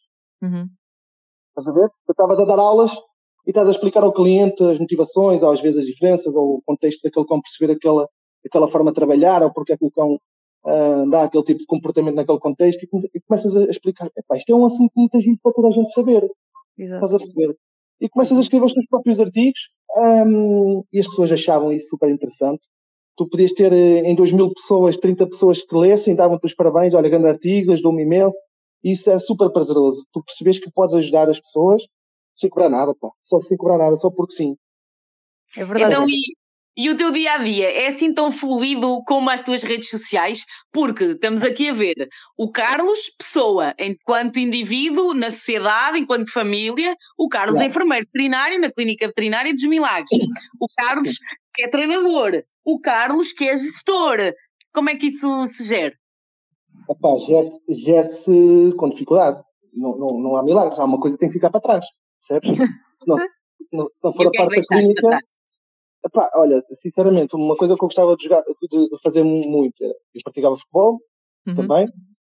Uhum. Estás a ver? Tu estavas a dar aulas e estás a explicar ao cliente as motivações, ou às vezes as diferenças, ou o contexto daquele cão, perceber aquela, aquela forma de trabalhar, ou porque é que o cão uh, dá aquele tipo de comportamento naquele contexto, e, e começas a explicar, isto é um assunto que muita gente para toda a gente saber. Exato. Estás a perceber? E começas a escrever os teus próprios artigos, um, e as pessoas achavam isso super interessante. Tu podias ter eh, em 2 mil pessoas, 30 pessoas que lessem, davam-te os parabéns, olha, grande artigo, ajudou-me imenso. Isso é super prazeroso. Tu percebes que podes ajudar as pessoas sem cobrar nada, pá. Só sem cobrar nada, só porque sim. É verdade. Então, e, e o teu dia a dia é assim tão fluido como as tuas redes sociais? Porque estamos aqui a ver o Carlos, pessoa, enquanto indivíduo, na sociedade, enquanto família, o Carlos, claro. enfermeiro veterinário na Clínica Veterinária dos Milagres, o Carlos, que é treinador, o Carlos, que é gestor. Como é que isso se gera? Epá, gera-se com dificuldade. Não, não, não há milagres, há uma coisa que tem que ficar para trás, percebes? Se não, se não for a parte da clínica. Epá, olha, sinceramente, uma coisa que eu gostava de, jogar, de, de fazer muito era. Eu praticava futebol uhum. também,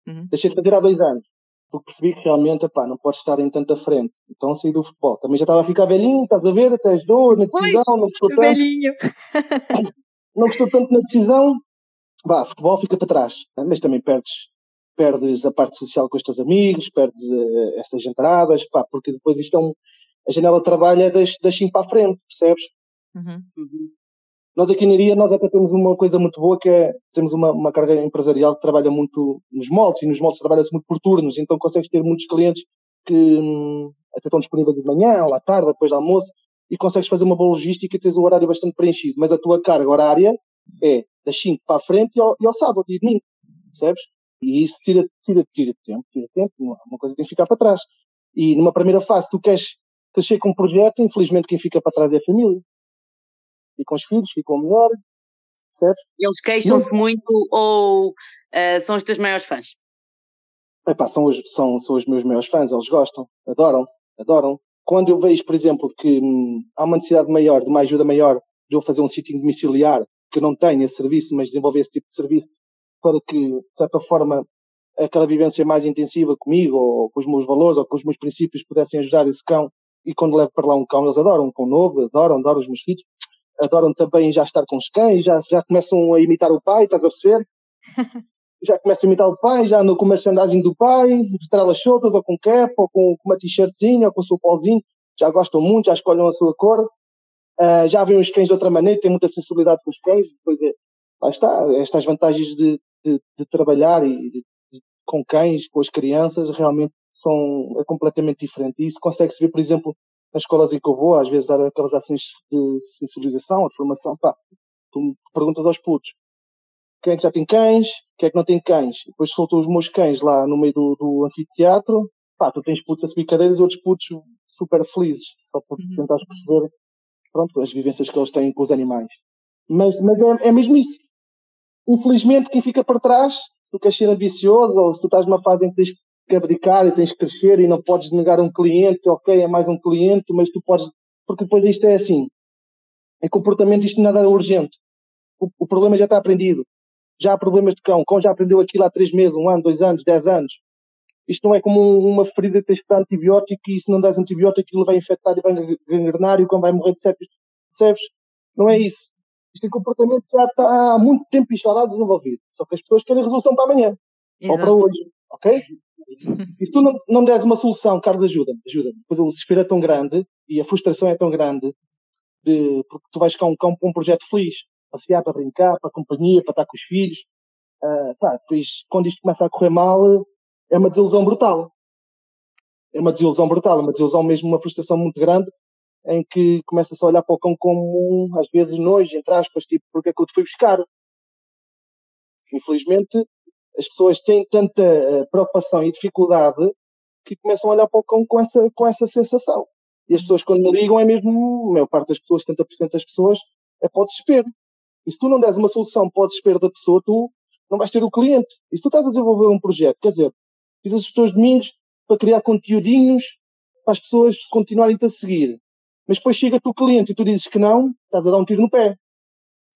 uhum. deixei de fazer há dois anos, porque percebi que realmente epá, não podes estar em tanta frente. Então saí do futebol. Também já estava a ficar velhinho, estás a ver, até as na decisão, pois, não gostou tanto. Velhinho. não gostou tanto na decisão, Bah, futebol fica para trás, mas também perdes, perdes a parte social com os teus amigos, perdes uh, essas entradas, pá, porque depois isto é um, a janela de trabalho é das, das 5 para a frente, percebes? Uhum. Nós aqui na Iria, nós até temos uma coisa muito boa que é, temos uma, uma carga empresarial que trabalha muito nos moldes, e nos moldes trabalha-se muito por turnos, então consegues ter muitos clientes que hum, até estão disponíveis de manhã, ou à tarde, depois do almoço, e consegues fazer uma boa logística e tens o horário bastante preenchido, mas a tua carga horária é das 5 para a frente e ao, e ao sábado e domingo, percebes? E isso tira, tira, tira tempo, tira tempo, uma coisa tem que ficar para trás. E numa primeira fase tu queres crescer com um projeto, infelizmente quem fica para trás é a família. Com os filhos, ficam melhor, certo? Eles queixam-se muito ou uh, são os teus maiores fãs? Epá, são, os, são, são os meus maiores fãs, eles gostam, adoram, adoram. Quando eu vejo, por exemplo, que hum, há uma necessidade maior, de uma ajuda maior, de eu fazer um sítio domiciliar que não tenha serviço, mas desenvolver esse tipo de serviço para que, de certa forma, aquela vivência mais intensiva comigo, ou com os meus valores, ou com os meus princípios, pudessem ajudar esse cão. E quando levo para lá um cão, eles adoram um cão novo, adoram, adoram os meus filhos, adoram também já estar com os cães, já, já começam a imitar o pai, estás a perceber? já começam a imitar o pai, já no merchandising do pai, de estrelas soltas, ou com cap, ou com, com uma t-shirtzinha, ou com o seu polzinho, já gostam muito, já escolhem a sua cor, Uh, já veem os cães de outra maneira, têm muita sensibilidade com os cães, depois é, lá está, estas vantagens de, de, de trabalhar e de, com cães, com as crianças, realmente são é completamente diferente. E isso consegue-se ver, por exemplo, nas escolas em que eu vou, às vezes dar aquelas ações de sensibilização, de formação, pá, tu perguntas aos putos, quem é que já tem cães, quem é que não tem cães. Depois soltou os meus cães lá no meio do, do anfiteatro, pá, tu tens putos a subir cadeiras e outros putos super felizes, só por uhum. tentares perceber, pronto, as vivências que eles têm com os animais. Mas, mas é, é mesmo isso. Infelizmente, quem fica para trás, se tu queres ser ambicioso, ou se tu estás numa fase em que tens que abdicar e tens que crescer e não podes negar um cliente, ok, é mais um cliente, mas tu podes, porque depois isto é assim. Em comportamento isto nada é urgente. O, o problema já está aprendido. Já há problemas de cão. O cão já aprendeu aquilo há três meses, um ano, dois anos, dez anos. Isto não é como uma ferida que tens que dar antibiótico e se não das antibiótico aquilo vai infectar e vai gangrenar e o cão vai morrer de sepsis. Percebes? Não é isso. Isto é comportamento já está há muito tempo instalado desenvolvido. Só que as pessoas querem resolução para amanhã. Exato. Ou para hoje. Ok? E se tu não, não deres uma solução, Carlos, ajuda-me, ajuda-me. Pois o desespero é tão grande e a frustração é tão grande de, porque tu vais ficar um para um projeto feliz passear, para brincar, para a companhia, para estar com os filhos. Uh, pá, quando isto começa a correr mal, é uma desilusão brutal. É uma desilusão brutal, é uma desilusão mesmo, uma frustração muito grande, em que começa-se a olhar para o cão como, às vezes, nojo, entre aspas, tipo, porque é que eu te fui buscar? Infelizmente, as pessoas têm tanta ah, preocupação e dificuldade que começam a olhar para o cão com essa, com essa sensação. E as pessoas, quando me ligam, é mesmo, a maior parte das pessoas, 70% das pessoas, é para o desespero. E se tu não des uma solução para o desespero da pessoa, tu não vais ter o cliente. E se tu estás a desenvolver um projeto, quer dizer, tiras os teus domingos para criar conteúdinhos para as pessoas continuarem-te a seguir. Mas depois chega-te o cliente e tu dizes que não, estás a dar um tiro no pé.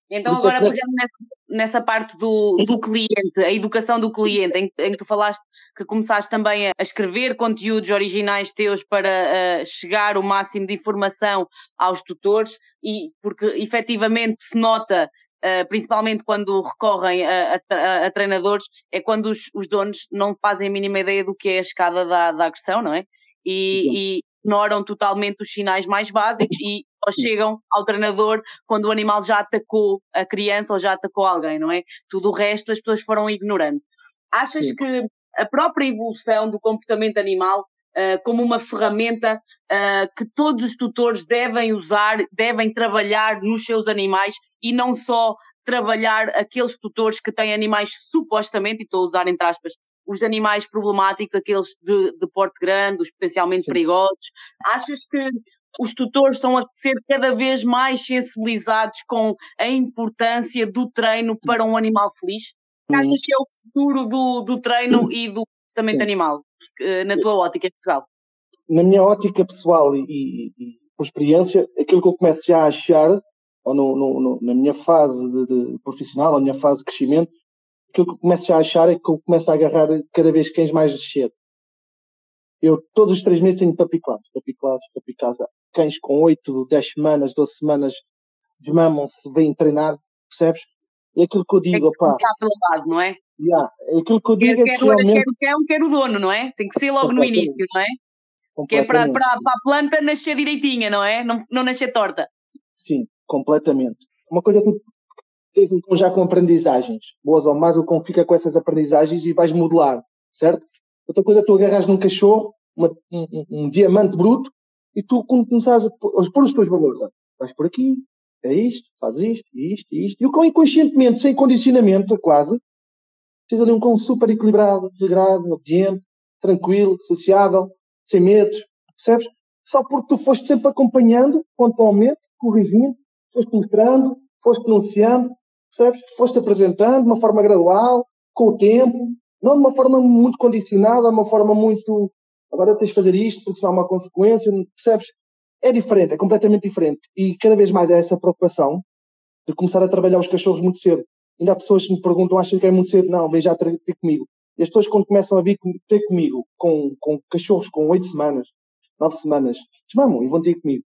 Então, é agora, pegando nessa, nessa, parte do, do cliente, a educação do cliente, em, em, que tu falaste que começaste também a, a escrever conteúdos originais teus para uh, chegar o máximo de informação aos tutores, e porque efetivamente se nota Uh, principalmente quando recorrem a, a, a, treinadores, é quando os, os, donos não fazem a mínima ideia do que é a escada da, da agressão, não é? E, e, ignoram totalmente os sinais mais básicos e chegam ao treinador quando o animal já atacou a criança ou já atacou alguém, não é? Tudo o resto as pessoas foram ignorando. Achas Sim. que a própria evolução do comportamento animal Uh, como uma ferramenta uh, que todos os tutores devem usar, devem trabalhar nos seus animais e não só trabalhar aqueles tutores que têm animais supostamente, e estou a usar entre aspas, os animais problemáticos, aqueles de, de porte grande, os potencialmente Sim. perigosos. Achas que os tutores estão a ser cada vez mais sensibilizados com a importância do treino para um animal feliz? Achas que é o futuro do, do treino e do comportamento animal, eh, na tua ótica pessoal? Na minha ótica pessoal e, e, e por experiência, aquilo que eu começo já a achar, ou no, no, no, na minha fase de, de profissional, ou na minha fase de crescimento, aquilo que eu começo a achar é que eu começo a agarrar cada vez cães mais cedo. Eu, todos os três meses, tenho papi classe, papi casa. Cães com 8, 10 semanas, 12 semanas, desmamam-se, vêm treinar, percebes? É aquilo que eu digo, Tem que pela base, não é? Yeah, é aquilo que eu digo quer, é que realmente... quer, quer, quer o dono, não é? Tem que ser logo no início, não é? Que é para, para, para a planta nascer direitinha, não é? Não, não nascer torta. Sim, completamente. Uma coisa que tens um já com aprendizagens, boas ou más, o cão fica com essas aprendizagens e vais modelar, certo? Outra coisa é tu agarras num cachorro, uma, um, um, diamante bruto, e tu começares a pôr os teus valores. Vais por aqui, é isto, faz isto, isto, isto. E o cão inconscientemente, sem condicionamento, quase, tens ali um cão super equilibrado, regrado, obediente, tranquilo, sociável, sem medos, percebes? Só porque tu foste sempre acompanhando, pontualmente, corrigindo, foste mostrando, foste denunciando, Percebes? Foste apresentando de uma forma gradual, com o tempo, não de uma forma muito condicionada, de uma forma muito. Agora tens de fazer isto porque senão há uma consequência, percebes? É diferente, é completamente diferente. E cada vez mais é essa preocupação de começar a trabalhar os cachorros muito cedo. Ainda há pessoas que me perguntam, acham que é muito cedo? Não, vem já ter comigo. E as pessoas, quando começam a vir ter comigo com, com cachorros com oito semanas, nove semanas, desmamam e vão ter comigo.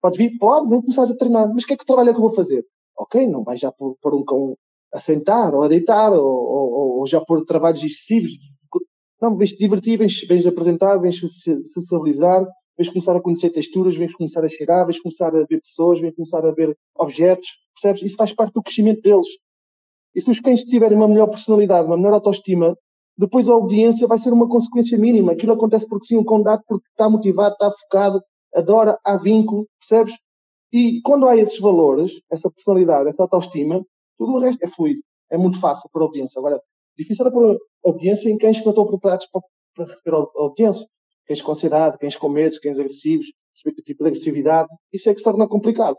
Pode vir? Pode, vem começar a treinar. Mas o que é que trabalho é que eu vou fazer? ok, não vais já pôr um cão a sentar ou a deitar ou, ou, ou já pôr trabalhos excessivos. Não, vens te divertir, vens, vens apresentar, vens socializar, vens começar a conhecer texturas, vens começar a cheirar, vens começar a ver pessoas, vens começar a ver objetos, percebes? Isso faz parte do crescimento deles. E se os cães tiverem uma melhor personalidade, uma melhor autoestima, depois a obediência vai ser uma consequência mínima. Aquilo acontece porque sim, um cão porque está motivado, está focado, adora, há vínculo, percebes? E quando há esses valores, essa personalidade, essa autoestima, tudo o resto é fluido. É muito fácil para a audiência. Agora, difícil é para a audiência em cães que não estão preparados para, para receber a audiência. Cães com ansiedade, cães com medo, cães agressivos, que tipo de agressividade. Isso é que se torna complicado.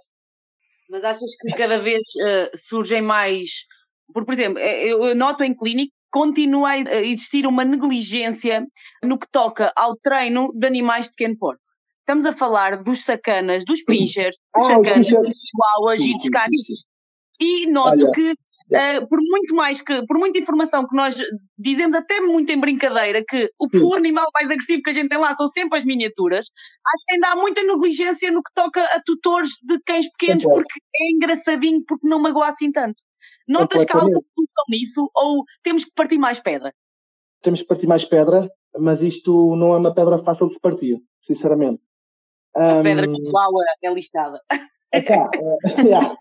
Mas achas que cada vez uh, surgem mais. Por, por exemplo, eh, eu noto em clínica continua a existir uma negligência no que toca ao treino de animais de pequeno porte. Estamos a falar dos sacanas, dos pinchers, dos ah, sacanas, dos chihuahuas e dos canis. E noto Olha. que Uh, por muito mais que, por muita informação que nós dizemos até muito em brincadeira que o, o animal mais agressivo que a gente tem lá são sempre as miniaturas, acho que ainda há muita negligência no que toca a tutores de cães pequenos é porque é engraçadinho, porque não magoa assim tanto. Notas que há alguma solução nisso ou temos que partir mais pedra? Temos que partir mais pedra, mas isto não é uma pedra fácil de se partir, sinceramente. A um... pedra com é lixada. É cá, é, yeah.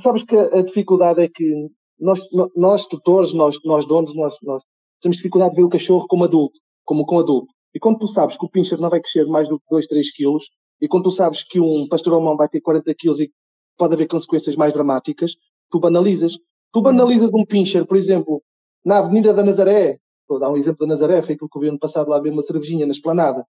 Sabes que a dificuldade é que nós, nós tutores, nós, nós donos, nós, nós temos dificuldade de ver o cachorro como adulto, como com adulto. E quando tu sabes que o pincher não vai crescer mais do que 2, 3 quilos, e quando tu sabes que um pastor alemão vai ter 40 quilos e pode haver consequências mais dramáticas, tu banalizas. Tu banalizas um pincher, por exemplo, na Avenida da Nazaré, vou dar um exemplo da Nazaré, foi aquilo que eu vi ano passado lá ver uma cervejinha na esplanada.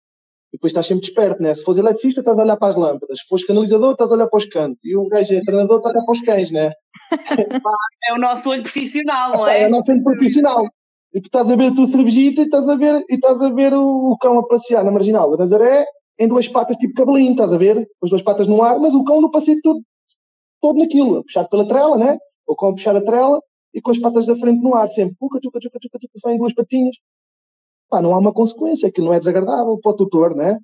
E depois estás sempre desperto, né? Se fores eletricista, estás a olhar para as lâmpadas. Se fores canalizador, estás a olhar para os cantos. E um gajo é treinador, está a olhar para os cães, né? é o nosso olho profissional, não é? É o nosso olho profissional. E tu estás a ver a tua cervejita e estás a ver, e estás a ver o, o cão a passear na marginal da Nazaré em duas patas tipo cabelinho, estás a ver? Com as duas patas no ar, mas o cão no passeio todo, todo naquilo, a puxar pela trela, né? O cão a puxar a trela e com as patas da frente no ar, sempre, puca, tuca, tuca, tuca, tuca, só em duas patinhas pá, não há uma consequência, aquilo não é desagradável para o tutor, né?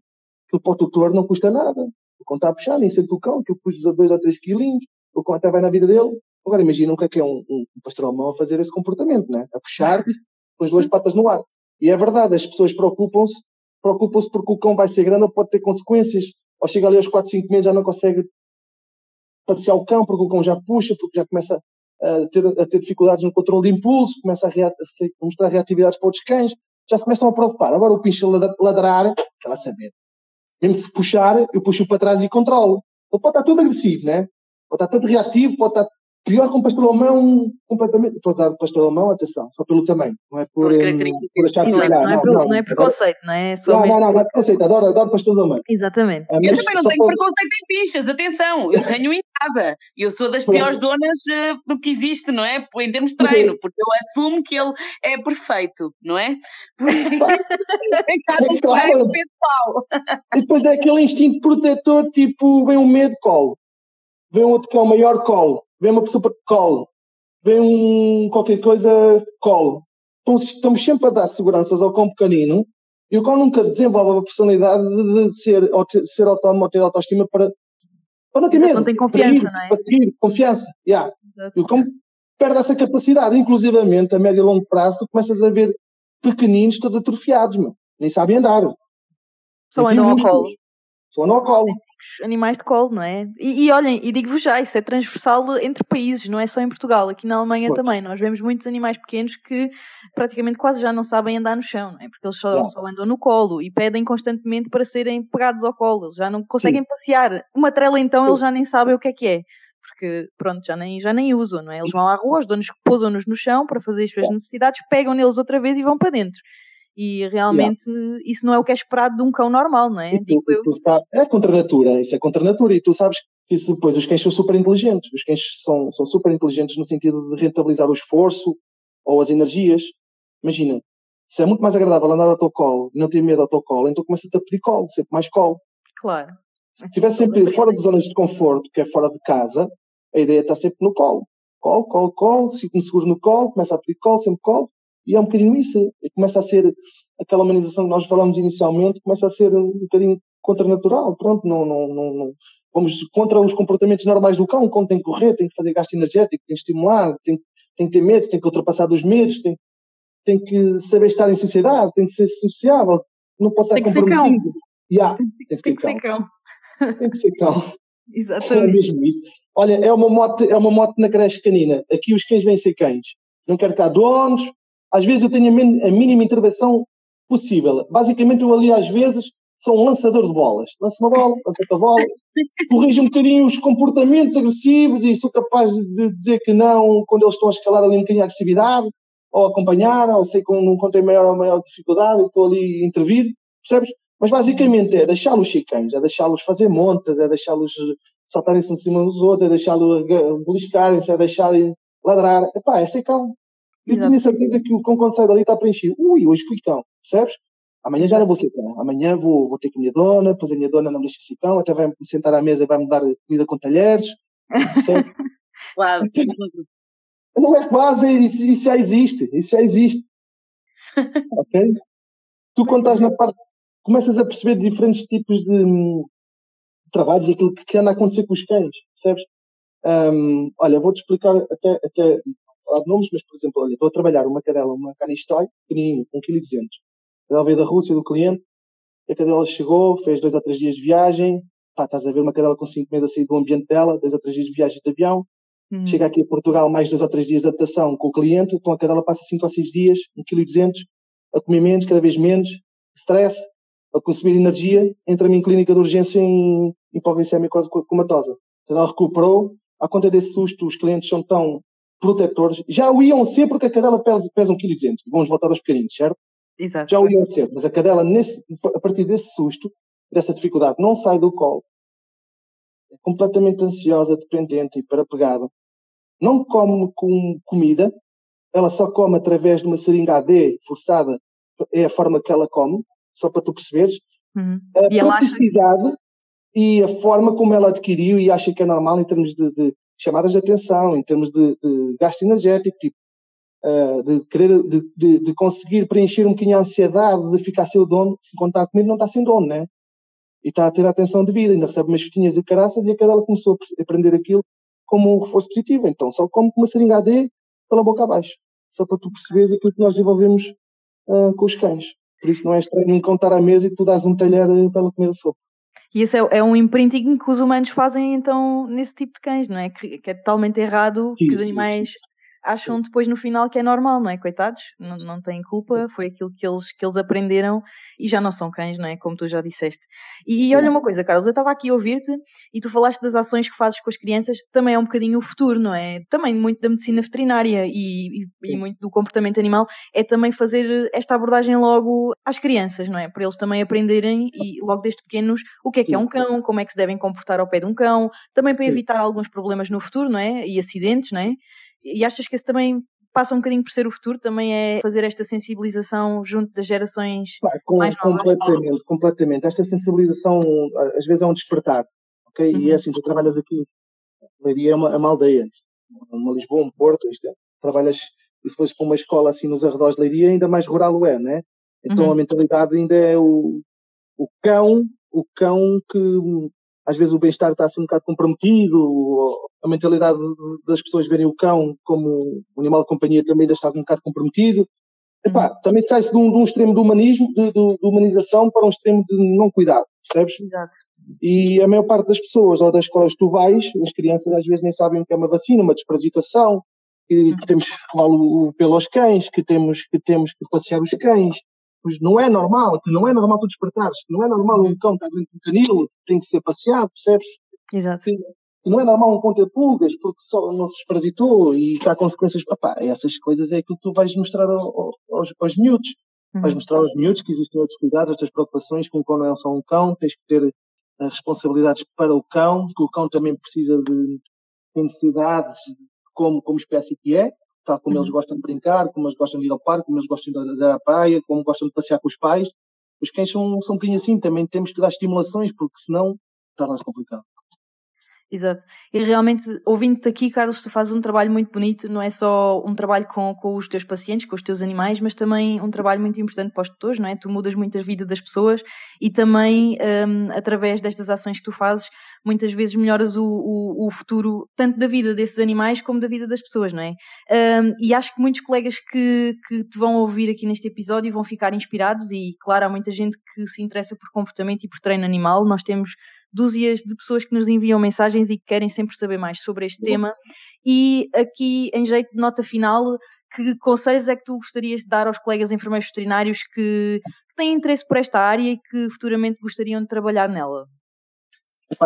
Aquilo para o tutor não custa nada. O cão está nem sente o cão, aquilo puxa dois ou três quilinhos, o cão até vai na vida dele. Agora imagina o que é que é um, um pastor alemão a fazer esse comportamento, né? A puxar-te com as duas patas no ar. E é verdade, as pessoas preocupam-se, preocupam-se porque o cão vai ser grande ou pode ter consequências. Ou chega ali aos 4, 5 meses já não consegue passear o cão porque o cão já puxa, porque já começa a ter, a ter dificuldades no controle de impulso, começa a, a mostrar reatividades para outros cães, já se começam a preocupar. Agora o pinche ladrar, quer saber. Mesmo se puxar, eu puxo para trás e controlo. Ele pode estar todo agressivo, né? Pode estar todo reativo, pode estar Pior que um pastor alemão, completamente. Estou a dar pastor alemão, atenção, só pelo tamanho. Não é por, um, por achar que não, é, não, é, não, não, é preconceito, não é? Só não, não, não, não é preconceito. Adoro, adoro pastor alemão. Exatamente. É, eu também não tenho por... preconceito em bichas, atenção. Eu tenho em casa. Eu sou das piores donas uh, do que existe, não é? Em termos de treino, porque eu assumo que ele é perfeito, não é? é claro. e depois é aquele instinto protetor, tipo, vem um medo, colo. Vem outro que é o maior colo vem uma pessoa para colo, vem um qualquer coisa, colo. Então, estamos sempre a dar seguranças ao cão pequenino e o cão nunca desenvolve a personalidade de, de ser, de ser autónomo ou ter autoestima para, para não ter medo. Não tem confiança, não é? Para seguir, confiança. Yeah. E o cão perde essa capacidade. Inclusivamente, a médio e longo prazo, tu começas a ver pequeninos todos atrofiados, meu. nem sabem andar. Só andam ao colo. Só andam ao colo animais de colo, não é? E, e olhem, e digo-vos já, isso é transversal entre países, não é só em Portugal, aqui na Alemanha também. Nós vemos muitos animais pequenos que praticamente quase já não sabem andar no chão, não é? Porque eles só, só andam no colo e pedem constantemente para serem pegados ao colo, eles já não conseguem Sim. passear. Uma trela então, eles já nem sabem o que é que é. Porque, pronto, já nem, já nem usam, não é? Eles vão à rua, os donos pousam-nos no chão para fazer as suas necessidades, pegam neles outra vez e vão para dentro. E realmente yeah. isso não é o que é esperado de um cão normal, não é? Tu, Digo eu. é contra a natura, isso é contra a natura. E tu sabes que isso depois os cães são super inteligentes. Os cães são, são super inteligentes no sentido de rentabilizar o esforço ou as energias. Imagina, se é muito mais agradável andar ao teu colo e não ter medo ao teu colo, então começa-te a pedir colo, sempre mais colo. Claro. Se estiver sempre fora de zonas de conforto, que é fora de casa, a ideia está sempre no colo. Colo, colo, colo, sinto-me seguro no colo, começa a pedir colo, sempre colo. E é um bocadinho isso. Começa a ser aquela humanização que nós falamos inicialmente, começa a ser um bocadinho contranatural. Pronto, não, não, não, não, vamos contra os comportamentos normais do cão. O cão tem que correr, tem que fazer gasto energético, tem que estimular, tem, tem que ter medo, tem que ultrapassar dos medos, tem, tem que saber estar em sociedade, tem que ser sociável, não pode estar tem comprometido. Yeah, tem, tem, tem que ser cão. Tem que ser cão. Exatamente. É mesmo isso. Olha, é uma moto, é uma moto na creche canina. Aqui os cães vêm ser cães. Não quero cá donos, às vezes eu tenho a, mínima intervenção possível. Basicamente, eu ali às vezes sou um lançador de bolas. Lanço uma bola, lanço outra bola, corrijo um bocadinho os comportamentos agressivos e sou capaz de dizer que não quando eles estão a escalar ali um bocadinho a agressividade, ou acompanhar, ou sei que não contém maior ou maior dificuldade e estou ali a intervir, percebes? Mas basicamente é deixá-los chicães, é deixá-los fazer montas, é deixá-los saltarem-se em cima dos outros, é deixá-los beliscarem-se, é deixarem ladrar. Epá, é ser cão. Eu tenho certeza que o cão quando sai dali está preenchido. Ui, hoje fui cão, percebes? Amanhã já não vou ser cão. Amanhã vou, vou ter com a minha dona, depois a minha dona não me deixa ser cão, até vai me sentar à mesa e vai me dar comida com talheres. Claro. não é quase, isso, isso já existe. Isso já existe. ok? Tu quando estás na parte, começas a perceber diferentes tipos de, hum, trabalhos e aquilo que anda a acontecer com os cães, percebes? Um, olha, vou-te explicar até, até falar de nomes, mas por exemplo, olha, estou a trabalhar uma cadela, uma canistai, pequenininha, com 1,2 kg. Ela veio da Rússia, do cliente, a cadela chegou, fez dois ou três dias de viagem, pá, estás a ver uma cadela com 5 meses a sair do ambiente dela, dois ou três dias de viagem de avião, hum. chega aqui a Portugal, mais dois ou três dias de adaptação com o cliente, então a cadela passa 5 ou 6 dias, 1,2 kg, a comer menos, cada vez menos, stress, a consumir energia, entra-me em clínica de urgência em hipoglicemia quase comatosa. Ela recuperou, à conta desse susto, os clientes são tão protetores. Já o iam ser porque a cadela pesa, pesa 1,2 kg. Vamos voltar aos pequeninos, certo? Exato. Já o iam ser. Mas a cadela, nesse, a partir desse susto, dessa dificuldade, não sai do colo. É completamente ansiosa, dependente e para pegada. Não come com comida. Ela só come através de uma seringa AD forçada. É a forma que ela come só para tu perceberes. Uhum. A e praticidade acha... e a forma como ela adquiriu e acha que é normal em termos de, de chamadas de atenção, em termos de, de gasto energético, tipo, uh, de querer, de, de, de, conseguir preencher um bocadinho a ansiedade de ficar seu dono, enquanto está comer não está sem dono, né? E está a ter a atenção devida, ainda recebe umas fitinhas e caraças e a cadela começou a aprender aquilo como um reforço positivo. Então só come com uma seringa AD pela boca abaixo. Só para tu perceberes aquilo que nós desenvolvemos uh, com os cães. Por isso não é estranho encontrar a mesa e tu dás um talher para ela comer a sopa. E esse é, é, um imprinting que os humanos fazem então nesse tipo de cães, não é? Que, que é totalmente errado, sim, que os animais sim, sim acham depois no final que é normal, não é? Coitados, não, não têm culpa, foi aquilo que eles, que eles aprenderam e já não são cães, não é? Como tu já disseste. E, e olha uma coisa, Carlos, eu estava aqui a ouvir-te e tu falaste das ações que fazes com as crianças, também é um bocadinho o futuro, não é? Também muito da medicina veterinária e, e, e muito do comportamento animal é também fazer esta abordagem logo às crianças, não é? Para eles também aprenderem e logo desde pequenos o que é que é um cão, como é que se devem comportar ao pé de um cão, também para evitar alguns problemas no futuro, não é? E acidentes, não é? E achas que esse também passa um bocadinho por ser o futuro, também é fazer esta sensibilização junto das gerações Claro, com, mais novas? Completamente, completamente. Esta sensibilização às vezes é um despertar, ok? Uhum. E é uhum. assim, tu trabalhas aqui, Leiria é uma, é uma aldeia, uma Lisboa, um Porto, isto é, trabalhas depois com uma escola assim nos arredores de Leiria, ainda mais rural o é, né? Então uhum. a mentalidade ainda é o, o cão, o cão que às vezes o bem-estar está assim um bocado comprometido, a mentalidade das pessoas verem o cão como um animal de companhia também ainda está um bocado comprometido. Epá, uhum. também sai-se de, um, de um, extremo de humanismo, de, de, de, humanização, para um extremo de não cuidado, percebes? Exato. E a maior parte das pessoas, ou das escolas que tu vais, as crianças às vezes nem sabem o que é uma vacina, uma desparasitação, que, uhum. que temos que falar o pelo aos cães, que temos, que temos que passear os cães, pois não é normal, que não é normal tu despertares, que não é normal um cão estar dentro do canil, tem que ser passeado, percebes? Exato. Que, não é normal um cão ter pulgas porque só não se parasitou e que há consequências. Papá, essas coisas é aquilo que tu vais mostrar ao, aos, aos miúdos. Uhum. Vais mostrar aos miúdos que existem outros cuidados, outras preocupações, que um cão não é só um cão, tens que ter uh, responsabilidades para o cão, que o cão também precisa de necessidades como, como espécie que é, tal como eles uhum. gostam de brincar, como eles gostam de ir ao parque, como eles gostam de ir à praia, como gostam de passear com os pais. Os cães são, são um bocadinho assim, também temos que dar estimulações, porque senão torna-se complicado. Exato. E realmente, ouvindo-te aqui, Carlos, tu fazes um trabalho muito bonito, não é só um trabalho com, com os teus pacientes, com os teus animais, mas também um trabalho muito importante para os tutores, não é? Tu mudas muito a vida das pessoas e também, um, através destas ações que tu fazes, muitas vezes melhoras o, o, o, futuro, tanto da vida desses animais como da vida das pessoas, não é? Um, e acho que muitos colegas que, que te vão ouvir aqui neste episódio vão ficar inspirados e, claro, há muita gente que se interessa por comportamento e por treino animal. Nós temos dúzias de pessoas que nos enviam mensagens e que querem sempre saber mais sobre este tema. E aqui, em jeito de nota final, que conselhos é que tu gostarias de dar aos colegas enfermeiros veterinários que, que têm interesse por esta área e que futuramente gostariam de trabalhar nela?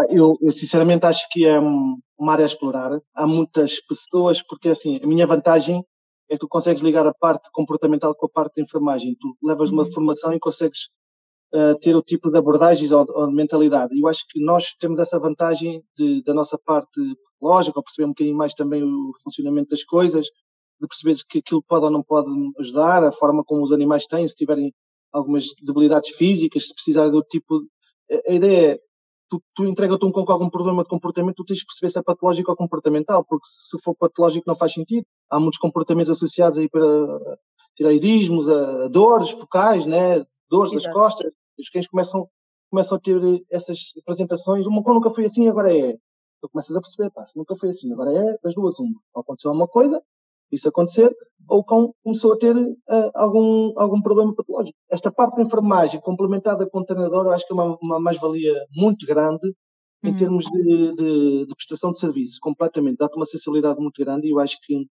Eu, eu, sinceramente acho que é uma área a explorar. Há muitas pessoas, porque assim, a minha vantagem é que tu consegues ligar a parte comportamental com a parte de enfermagem. Tu levas uma uhum. formação e consegues ter o tipo de abordagens ou, ou, de mentalidade. Eu acho que nós temos essa vantagem de, da nossa parte lógica, ou perceber um bocadinho mais também o funcionamento das coisas, de perceber que aquilo pode ou não pode ajudar, a forma como os animais têm, se tiverem algumas debilidades físicas, se precisarem do tipo. A ideia é, tu, tu entregas-te um cão com algum problema de comportamento, tu tens que perceber se é patológico ou comportamental, porque se for patológico não faz sentido. Há muitos comportamentos associados aí para tiroidismos, a, a dores focais, né? Dores das costas. Os cães começam, começam a ter essas apresentações. Uma cão nunca foi assim, agora é. Tu começas a perceber, pá, se nunca foi assim, agora é das duas uma. Ou aconteceu alguma coisa, isso acontecer, ou o cão começou a ter uh, algum, algum problema patológico. Esta parte da enfermagem, complementada com o treinador, eu acho que é uma, uma mais-valia muito grande em uhum. termos de, de, de, prestação de serviço, completamente. Dá-te uma sensibilidade muito grande e eu acho que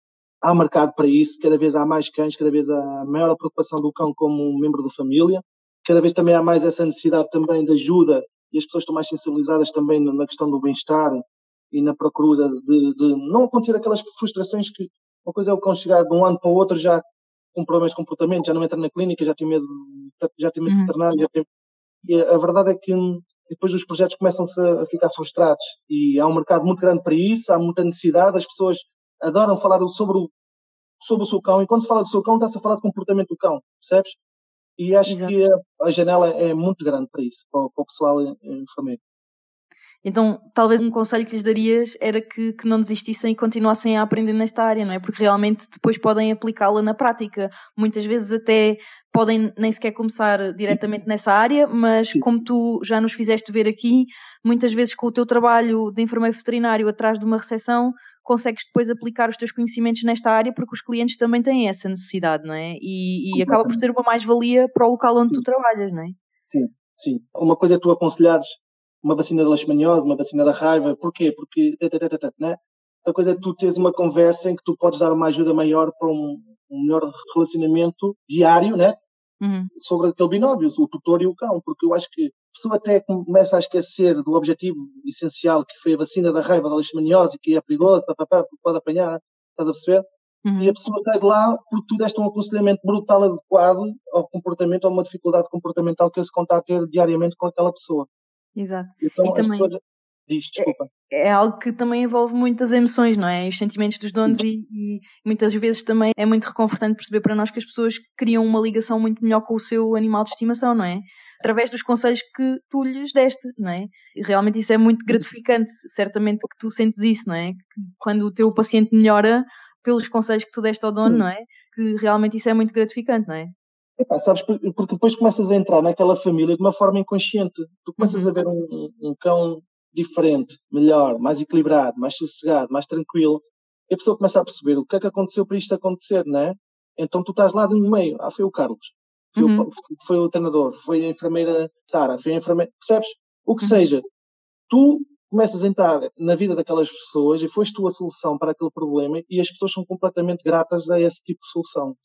há mercado para isso. Cada vez há mais cães, cada vez há maior preocupação do cão como um membro da família. Cada vez também há mais essa necessidade também de ajuda e as pessoas estão mais sensibilizadas também na questão do bem-estar e na procura de, de não acontecer aquelas frustrações que uma coisa é o cão chegar de um ano para o outro já com problemas de comportamento, já não entra na clínica, já tem medo, já tem medo de internar, uhum. já tem... E a, verdade é que depois os projetos começam-se a ficar frustrados e há um mercado muito grande para isso, há muita necessidade, as pessoas adoram falar sobre o, sobre o seu cão e quando se fala do seu cão está-se a falar do comportamento do cão, percebes? E acho Exato. que a, a, janela é muito grande para isso, para, para o pessoal enfermeiro. Então, talvez um conselho que lhes darias era que, que não desistissem e continuassem a aprender nesta área, não é? Porque realmente depois podem aplicá-la na prática. Muitas vezes até podem nem sequer começar diretamente nessa área, mas como tu já nos fizeste ver aqui, muitas vezes com o teu trabalho de enfermeiro veterinário atrás de uma recepção, consegues depois aplicar os teus conhecimentos nesta área porque os clientes também têm essa necessidade, não é? E, e acaba por ser uma mais-valia para o local onde sim. tu trabalhas, não é? Sim, sim. Uma coisa é tu aconselhares uma vacina da leishmaniose, uma vacina da raiva. Porquê? Porque, né? Outra coisa é tu teres uma conversa em que tu podes dar uma ajuda maior para um, um melhor relacionamento diário, né? Uhum. Sobre aquele binómio, o tutor e o cão, porque eu acho que a pessoa até começa a esquecer do objetivo essencial que foi a vacina da raiva da leishmaniose, que é perigoso, papapá, pode apanhar, estás a perceber? Uhum. E a pessoa sai de lá porque tu deste um aconselhamento brutal adequado ao comportamento, a uma dificuldade comportamental que esse conta a ter diariamente com aquela pessoa. Exato. Então, e também Diz, desculpa. É, é, algo que também envolve muitas emoções, não é? Os sentimentos dos donos e, e, muitas vezes também é muito reconfortante perceber para nós que as pessoas criam uma ligação muito melhor com o seu animal de estimação, não é? Através dos conselhos que tu lhes deste, não é? E realmente isso é muito gratificante, certamente que tu sentes isso, não é? Que quando o teu paciente melhora pelos conselhos que tu deste ao dono, não é? Que realmente isso é muito gratificante, não é? Epá, sabes, porque depois começas a entrar naquela família de uma forma inconsciente. Tu começas uhum. a ver um, um, cão diferente, melhor, mais equilibrado, mais sossegado, mais tranquilo. E a pessoa começa a perceber o que é que aconteceu para isto acontecer, não é? Então tu estás lá no meio. Ah, foi o Carlos. Foi, uhum. o, foi o treinador. Foi a enfermeira Sara. Foi a enfermeira. Percebes? O que uhum. seja. Tu começas a entrar na vida daquelas pessoas e foste tu a solução para aquele problema e as pessoas são completamente gratas a esse tipo de solução.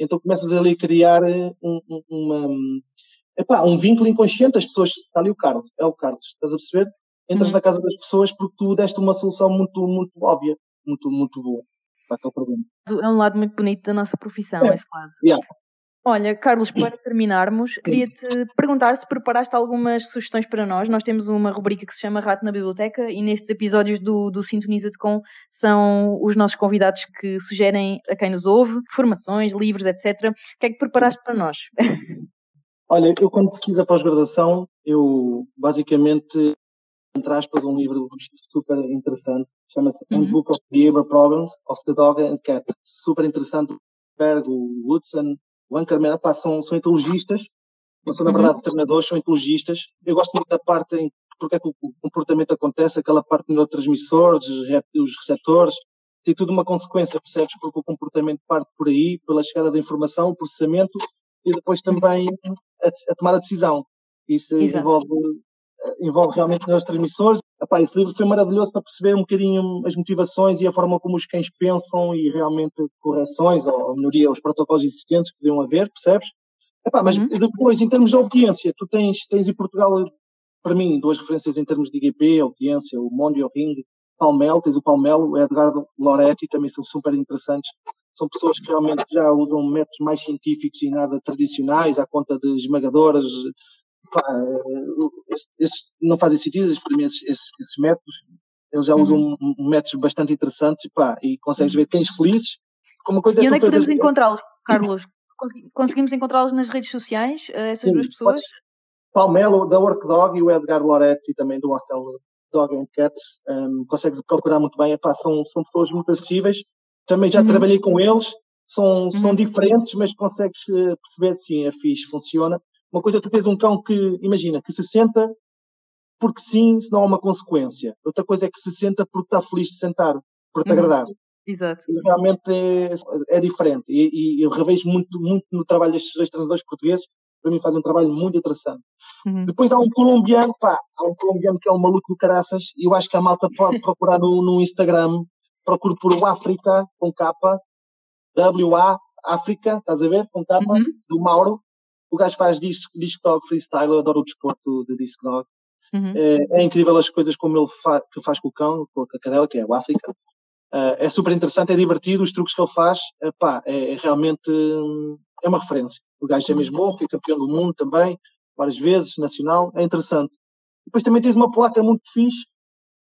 Então começas ali a criar eh, um, uma, epá, um vínculo inconsciente. As pessoas, está ali o Carlos, é o Carlos, estás a perceber? Entras uhum. na casa das pessoas porque tu deste uma solução muito, muito óbvia, muito, muito boa para aquele problema. É um lado muito bonito da nossa profissão, é. esse lado. Yeah. Olha, Carlos, para terminarmos, queria-te perguntar se preparaste algumas sugestões para nós. Nós temos uma rubrica que se chama Rato na Biblioteca e nestes episódios do, do Sintoniza-te com são os nossos convidados que sugerem a quem nos ouve formações, livros, etc. O que é que preparaste para nós? Olha, eu quando fiz a pós-graduação, eu basicamente, entre aspas, um livro super interessante, chama-se uhum. Handbook of Behavior Problems of the Dog and Cat. Super interessante. Berg, Woodson, o Ankerman, pá, são, são etologistas, não são na uhum. verdade treinadores, são etologistas. Eu gosto muito da parte em porque é que o comportamento acontece, aquela parte de neurotransmissores, os receptores, tem tudo uma consequência, percebes? Porque o comportamento parte por aí, pela chegada da informação, o processamento e depois também a, a tomada de decisão. Isso envolve, envolve realmente neurotransmissores, Epá, esse livro foi maravilhoso para perceber um bocadinho as motivações e a forma como os cães pensam e realmente correções ou, ou melhoria os protocolos existentes que podiam haver, percebes? Epá, mas uhum. depois, em termos de audiência, tu tens, tens em Portugal, para mim, duas referências em termos de IGP, audiência, o Mondi e o Ring, Palmel, tens o Palmel, o Edgardo Loretti, também são super interessantes. São pessoas que realmente já usam métodos mais científicos e nada tradicionais, à conta de esmagadoras. Não fazem sentido, esses, esses, métodos. Eles já usam uhum. métodos bastante interessantes pá, e consegues ver cães felizes. Como coisa e onde é que podemos encontrá-los, Carlos? Conseguimos encontrá-los nas redes sociais, eh, essas Sim, duas pessoas? Palmelo, da Work Dog, e o Edgar Loretti, também do Hostel Dog and Cat, um, consegues procurar muito bem. Epá, são, são pessoas muito acessíveis. Também já uhum. trabalhei com eles, são, uhum. são diferentes, mas consegues eh, perceber, sim, é fixe, funciona. Uma coisa é tu tens um cão que, imagina, que se senta porque sim, se não há uma consequência. Outra coisa é que se senta porque está feliz de sentar, por te uhum. agradar. Exato. E realmente é, é diferente. E, e, eu revejo muito, muito no trabalho destes dois treinadores portugueses, para mim fazem um trabalho muito interessante. Uhum. Depois há um colombiano, pá, há um colombiano que é um maluco do caraças, e eu acho que a malta pode procurar no, no Instagram, procure por o África, com capa, W-A, África, estás a ver? Com capa, uhum. do Mauro. O gajo faz disc, disc dog freestyle, eu adoro o desporto de disc dog. Uhum. É, é, incrível as coisas como ele fa que faz com o cão, com a cadela, que é o África. Uh, é super interessante, é divertido, os truques que ele faz, epá, é, é realmente hum, é uma referência. O gajo é mesmo bom, foi campeão do mundo também, várias vezes, nacional, é interessante. Depois também tens uma placa muito fixe,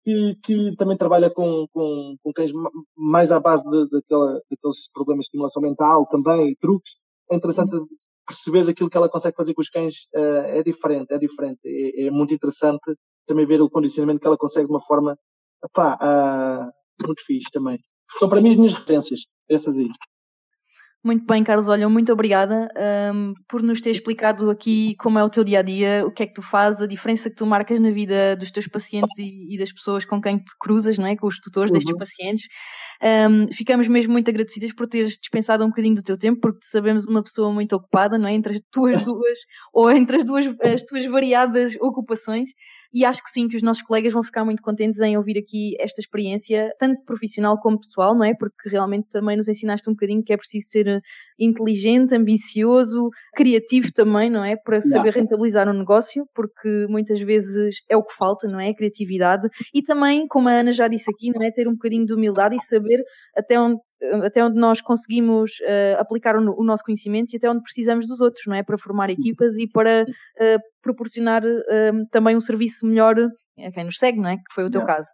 que, que também trabalha com, com, com cães mais à base de, daquela, daqueles problemas de estimulação mental também, truques. É interessante perceberes aquilo que ela consegue fazer com os cães, uh, é diferente, é diferente. É, é, muito interessante também ver o condicionamento que ela consegue de uma forma, epá, uh, muito fixe também. São para mim as minhas referências, essas aí. Muito bem, Carlos. Olha, muito obrigada um, por nos ter explicado aqui como é o teu dia a dia, o que é que tu fazes, a diferença que tu marcas na vida dos teus pacientes e, e das pessoas com quem te cruzas, não é? com os tutores uhum. destes pacientes. Um, ficamos mesmo muito agradecidas por teres dispensado um bocadinho do teu tempo, porque sabemos uma pessoa muito ocupada, não é? Entre as tuas duas, ou entre as duas, as tuas variadas ocupações e acho que sim, que os nossos colegas vão ficar muito contentes em ouvir aqui esta experiência, tanto profissional como pessoal, não é? Porque realmente também nos ensinaste um bocadinho que é preciso ser eh, inteligente, ambicioso, criativo também, não é? Para saber rentabilizar um negócio, porque muitas vezes é o que falta, não é? A criatividade. E também, como a Ana já disse aqui, não é? Ter um bocadinho de humildade e saber até onde, até onde nós conseguimos uh, aplicar o, o, nosso conhecimento e até onde precisamos dos outros, não é? Para formar equipas e para uh, proporcionar uh, também um serviço melhor a quem nos segue, não é? Que foi o teu caso.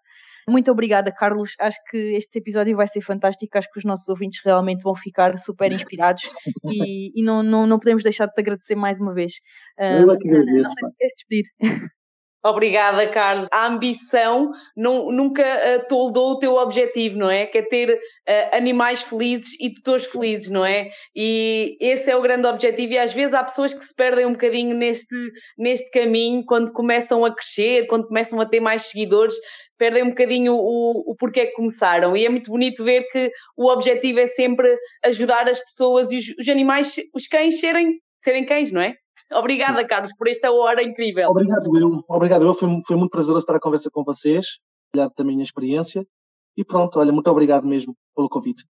Muito obrigada, Carlos. Acho que este episódio vai ser fantástico. Acho que os nossos ouvintes realmente vão ficar super inspirados e, e não, não, não podemos deixar de te agradecer mais uma vez. Eu é que agradeço. Não sei se queres despedir. Obrigada, Carlos. A ambição não, nunca uh, toldou o teu objetivo, não é? Que é ter uh, animais felizes e tutores felizes, não é? E esse é o grande objetivo. E às vezes há pessoas que se perdem um bocadinho neste, neste caminho quando começam a crescer, quando começam a ter mais seguidores, perdem um bocadinho o, o porquê que começaram. E é muito bonito ver que o objetivo é sempre ajudar as pessoas e os, os animais, os cães, serem, serem cães, não é? Obrigada, Carlos, por esta hora incrível. Obrigado, eu. Obrigado, eu. Foi, foi muito prazeroso estar a conversa com vocês, olhar da minha experiência. E pronto, olha, muito obrigado mesmo pelo convite.